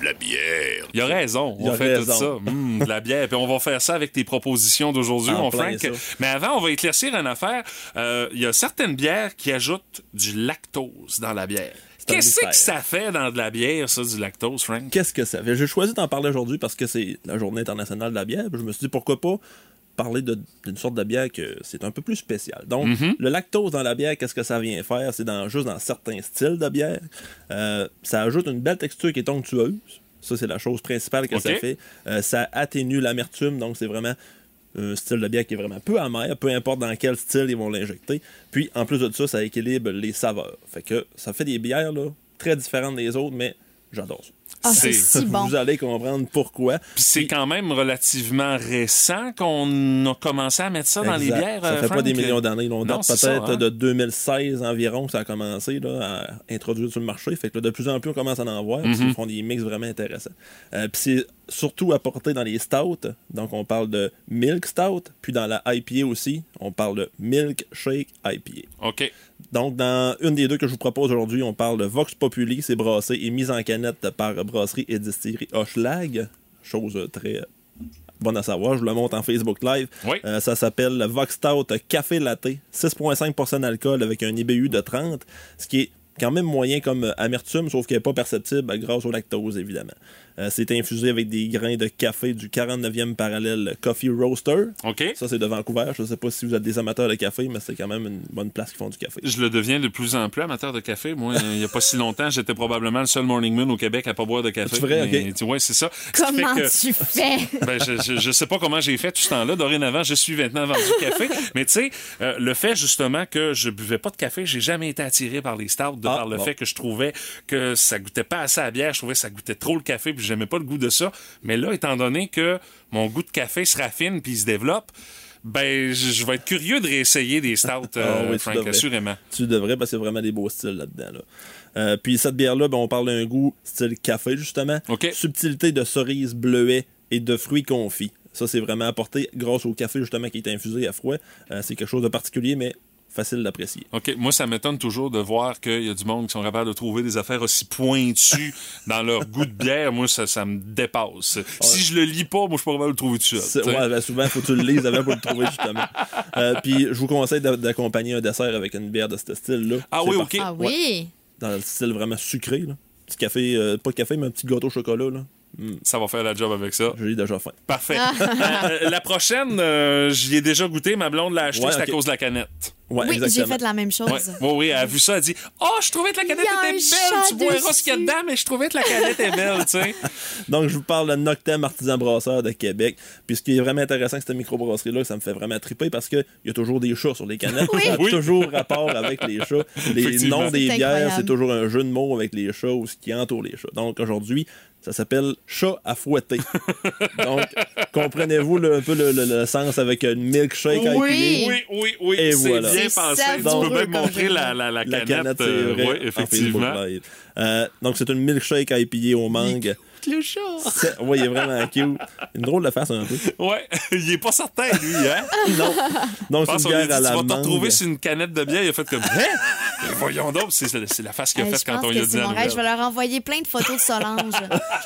La bière. Il a raison, Il on a fait raison. tout ça. De la bière. Puis on va faire ça avec tes propositions d'aujourd'hui, En mon plein Frank. ça. Mais avant, on va éclaircir une affaire. Euh, Il y a certaines bières qui ajoutent du lactose dans la bière. Qu'est-ce que ça fait dans de la bière, ça, du lactose, Frank? Qu'est-ce que ça fait? J'ai choisi d'en parler aujourd'hui parce que c'est la journée internationale de la bière. Je me suis dit pourquoi pas parler d'une sorte de bière que c'est un peu plus spécial. Donc, Mm-hmm. le lactose dans la bière, qu'est-ce que ça vient faire? C'est dans, juste dans certains styles de bière. Euh, ça ajoute une belle texture qui est onctueuse. Ça, c'est la chose principale que ça fait. Euh, ça atténue l'amertume, donc c'est vraiment un style de bière qui est vraiment peu amer, peu importe dans quel style ils vont l'injecter. Puis, en plus de ça, ça équilibre les saveurs. Fait que ça fait des bières là, très différentes des autres, mais j'adore ça. Ah, c'est si bon. Vous allez comprendre pourquoi. Puis c'est quand même relativement récent qu'on a commencé à mettre ça dans les bières. Ça euh, fait pas des millions d'années. On date peut-être hein? de 2016 environ que ça a commencé là, à introduire sur le marché. Fait que là, de plus en plus, on commence à en voir. Mm-hmm. puis Ils font des mix vraiment intéressants. Euh, puis c'est surtout apporté dans les stouts. Donc, on parle de milk stout. Puis dans la IPA aussi, on parle de milk shake IPA. OK. Donc, dans une des deux que je vous propose aujourd'hui, on parle de Vox Populi. C'est brassé et mis en canette par Brasserie et Distillerie Hochelag. Chose très bonne à savoir. Je vous le montre en Facebook Live. Oui. Euh, ça s'appelle le Vox Stout Café Latte. 6,5% d'alcool avec un IBU de 30, ce qui est quand même moyen comme amertume, sauf qu'elle n'est pas perceptible grâce au lactose, évidemment. Euh, c'est infusé avec des grains de café du 49e parallèle Coffee Roaster. OK. Ça, c'est de Vancouver. Je ne sais pas si vous êtes des amateurs de café, mais c'est quand même une bonne place qui font du café. Je le deviens de plus en plus amateur de café. Moi, il n'y a pas si longtemps, j'étais probablement le seul morning moon au Québec à pas boire de café. C'est vrai, ok. Tu vois, c'est ça. Ce Comment que- tu fais? Ben, je, je, je sais pas comment j'ai fait tout ce temps-là. Dorénavant, je suis maintenant vendu café. Mais tu sais, euh, le fait justement que je buvais pas de café, j'ai jamais été attiré par les stouts de Ah, par le bon. fait que je trouvais que ça goûtait pas assez à la bière. Je trouvais que ça goûtait trop le café, puis j'aimais pas le goût de ça. Mais là, étant donné que mon goût de café se raffine puis il se développe, ben, je, vais être curieux de réessayer des stouts, euh, Ah oui, tu Frank, devrais. assurément. Tu devrais parce y a vraiment des beaux styles là-dedans. là. Euh, puis cette bière-là, ben, on parle d'un goût style café, justement. Subtilité de cerise bleuet et de fruits confits. Ça, c'est vraiment apporté grâce au café, justement, qui est infusé à froid. Euh, c'est quelque chose de particulier, mais facile d'apprécier. OK. Moi, ça m'étonne toujours de voir qu'il y a du monde qui sont capables de trouver des affaires aussi pointues dans leur goût de bière. Moi, ça, ça me dépasse. Si je le lis pas, moi, je suis pas capable de le trouver tout seul. Ouais, ben, souvent, il faut que tu le lises avant pour le trouver, justement. Euh, puis je vous conseille d'a- d'accompagner un dessert avec une bière de ce style-là. Ah oui, parfait. OK. Ah Ouais. oui? Dans le style vraiment sucré, là. petit café, euh, pas de café, mais un petit gâteau au chocolat. Là. Ça va faire la job avec ça. J'ai déjà faim. Parfait. Euh, la prochaine, euh, j'y ai déjà goûté. Ma blonde l'a acheté, Ouais, c'est à cause de la canette. Ouais, oui, j'ai fait la même chose. Oui, oui, elle a vu ça, elle a dit Oh, je trouvais que la canette était belle. Tu boiras ce qu'il y a dedans, mais je trouvais que la canette est belle, tu sais. Donc, je vous parle de Noctem Artisan Brasseur de Québec. Puis, ce qui est vraiment intéressant avec cette microbrasserie-là, ça me fait vraiment triper parce qu'il y a toujours des chats sur les canettes. Oui. Ça a toujours rapport avec les chats. Les noms des bières, c'est toujours un jeu de mots avec les chats ou ce qui entoure les chats. Donc, aujourd'hui, ça s'appelle chat à fouetter. Donc, comprenez-vous un peu le, le- le sens avec une milkshake à Oui. Oui, oui, oui. Et voilà. Bien pensé. Tu peux même montrer la, la, la La canette. canette, euh, oui, en effectivement. Euh, donc, c'est une milkshake à IPA au mangue. Le chat. C'est- Oui, il est vraiment cute. Une drôle de face un peu. Ouais, il est pas certain, lui, hein? Non. Donc, c'est une bière à la tu vas te mangue. retrouver sur une canette de bière. Il a fait comme, hein? Voyons donc, c'est la face qu'il a Hey, faite quand on lui a dit la. Je vais leur envoyer plein de photos de Solange.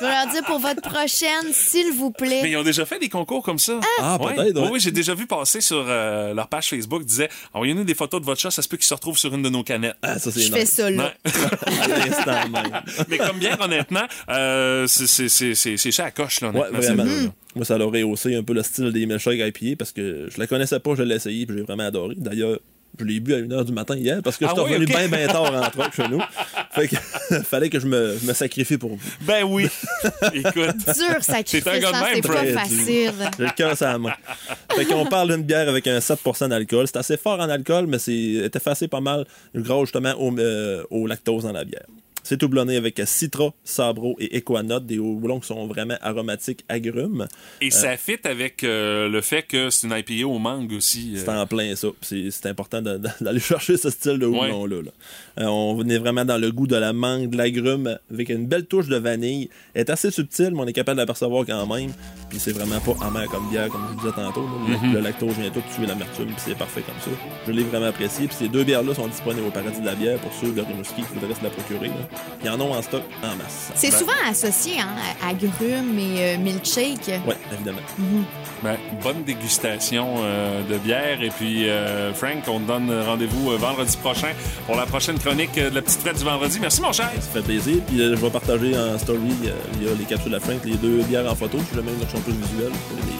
je vais leur dire pour votre prochaine, s'il vous plaît. Mais ils ont déjà fait des concours comme ça. Ah, Ouais. peut-être, ouais. Oui, j'ai déjà vu passer sur euh, leur page Facebook, ils disaient envoyez-nous des photos de votre chat, ça se peut qu'il se retrouve sur une de nos canettes. Ah, ça, c'est je fais ça là. Ouais. À l'instant même. Mais comme bien, honnêtement, euh, c'est- chat à coche, là, Ouais, vraiment. là. Moi, ça l'aurait haussé un peu le style des milkshakes IPA parce que je la connaissais pas, je l'ai essayé puis j'ai vraiment adoré. D'ailleurs, je l'ai bu à 1h du matin hier parce que Ah je suis oui, revenu bien, bien tard en truck chez nous. Fait que fallait que je me, je me sacrifie pour vous. Ben oui. Écoute. Dur sacrifice, T'es un gars de hein, même, c'est pas facile. J'ai le cœur sur la main. Fait qu'on parle d'une bière avec un 7% d'alcool. C'est assez fort en alcool, mais c'est est effacé pas mal gras justement au, euh, au lactose dans la bière. C'est houblonné avec Citra, Sabro et Equanote, des houblons qui sont vraiment aromatiques agrumes. Et ça fit avec euh, le fait que c'est une IPA au mangue aussi. euh. C'est en plein ça. C'est important d'aller chercher ce style de houblon-là. là. Euh, on venait vraiment dans le goût de la mangue, de l'agrume, avec une belle touche de vanille. Elle est assez subtile, mais on est capable de l'apercevoir quand même. Puis c'est vraiment pas amer comme bière, comme je vous disais tantôt. là. Le- Le lactose vient tout tuer l'amertume, puis c'est parfait comme ça. Je l'ai vraiment apprécié. Puis ces deux bières-là sont disponibles au Paradis de la bière pour ceux de Rimouski qui voudraient se la procurer. là. Ils en ont en stock en masse. C'est Ben- souvent associé hein, à agrumes et euh, milkshake. Ouais, évidemment. Ben, bonne dégustation euh, de bière. Et puis, euh, Frank, on te donne rendez-vous euh, vendredi prochain pour la prochaine chronique euh, de la petite fête du vendredi. Merci, mon cher. Ça fait plaisir. Puis euh, je vais partager en story euh, via les capsules à Frank les deux bières en photo. Je vais même une version plus visuelle pour les,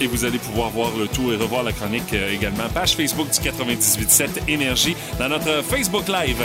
Et vous allez pouvoir voir le tout et revoir la chronique euh, également. Page Facebook du 98.7 Énergie dans notre Facebook Live.